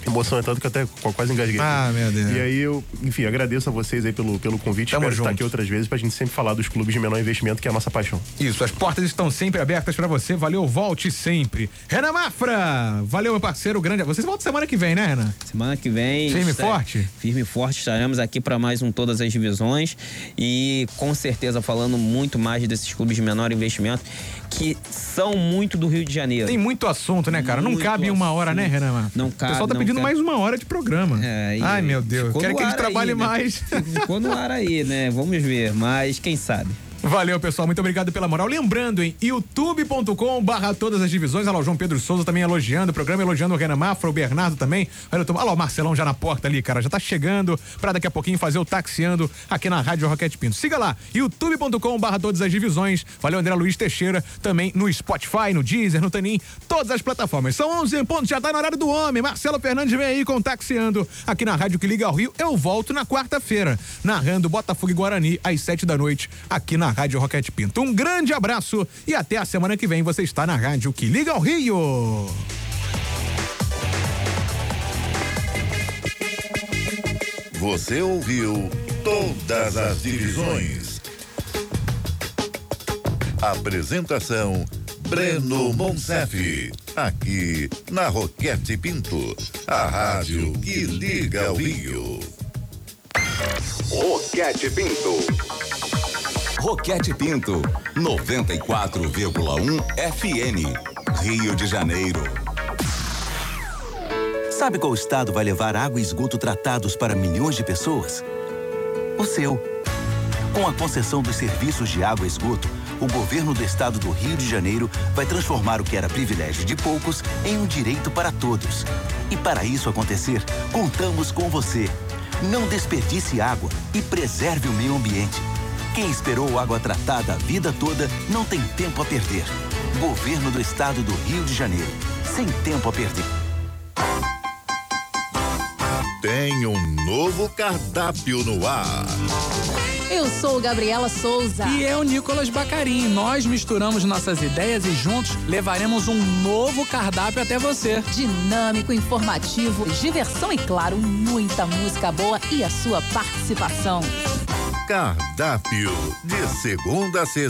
emoção é tanto que até quase engasguei. Ah, meu Deus. E aí eu, enfim, agradeço a vocês aí pelo, pelo convite. Tamo Espero junto. estar aqui outras vezes pra gente sempre falar dos clubes de menor investimento, que é a nossa paixão. Isso, as portas estão sempre abertas para você. Valeu, volte sempre. Renan Mafra, valeu, meu parceiro grande. Vocês voltam semana que vem, né, Renan? Semana que vem. Firme e forte? Firme e forte. Estaremos aqui para mais um Todas as Divisões e com certeza falando muito mais desses clubes de menor investimento que são muito do Rio de Janeiro. Tem muito assunto, né, cara? Muito não cabe uma hora, né, Renan? Não cabe. O pessoal tá pedindo cabe. mais uma hora de programa. É, Ai, meu Deus. Quero que eles trabalhem né? mais. Ficou no ar aí, né? Vamos ver, mas quem sabe. Valeu, pessoal. Muito obrigado pela moral. Lembrando, em youtube.com barra todas as divisões. Olha lá, o João Pedro Souza também elogiando o programa, elogiando o Renan Mafra, o Bernardo também. Olha, olha lá o Marcelão já na porta ali, cara. Já tá chegando pra daqui a pouquinho fazer o taxiando aqui na Rádio Roquete Pinto. Siga lá, youtube.com barra todas as divisões. Valeu, André Luiz Teixeira. Também no Spotify, no Deezer, no Tanin, todas as plataformas. São 11 em ponto, já tá na horário do homem. Marcelo Fernandes vem aí com taxiando aqui na Rádio que liga ao Rio. Eu volto na quarta-feira, narrando Botafogo e Guarani às sete da noite aqui na Rádio Roquete Pinto. Um grande abraço e até a semana que vem você está na Rádio que liga ao Rio. Você ouviu todas as divisões. Apresentação Breno Monsef, aqui na Roquete Pinto, a rádio que liga ao Rio. Roquete Pinto. Roquete Pinto, 94,1 FM, Rio de Janeiro. Sabe qual estado vai levar água e esgoto tratados para milhões de pessoas? O seu. Com a concessão dos serviços de água e esgoto, o governo do estado do Rio de Janeiro vai transformar o que era privilégio de poucos em um direito para todos. E para isso acontecer, contamos com você. Não desperdice água e preserve o meio ambiente. Quem esperou água tratada a vida toda não tem tempo a perder. Governo do Estado do Rio de Janeiro. Sem tempo a perder. Tem um novo cardápio no ar. Eu sou Gabriela Souza. E eu, Nicolas Bacarim. Nós misturamos nossas ideias e juntos levaremos um novo cardápio até você. Dinâmico, informativo, diversão e, claro, muita música boa e a sua participação. Cardápio de segunda a sexta.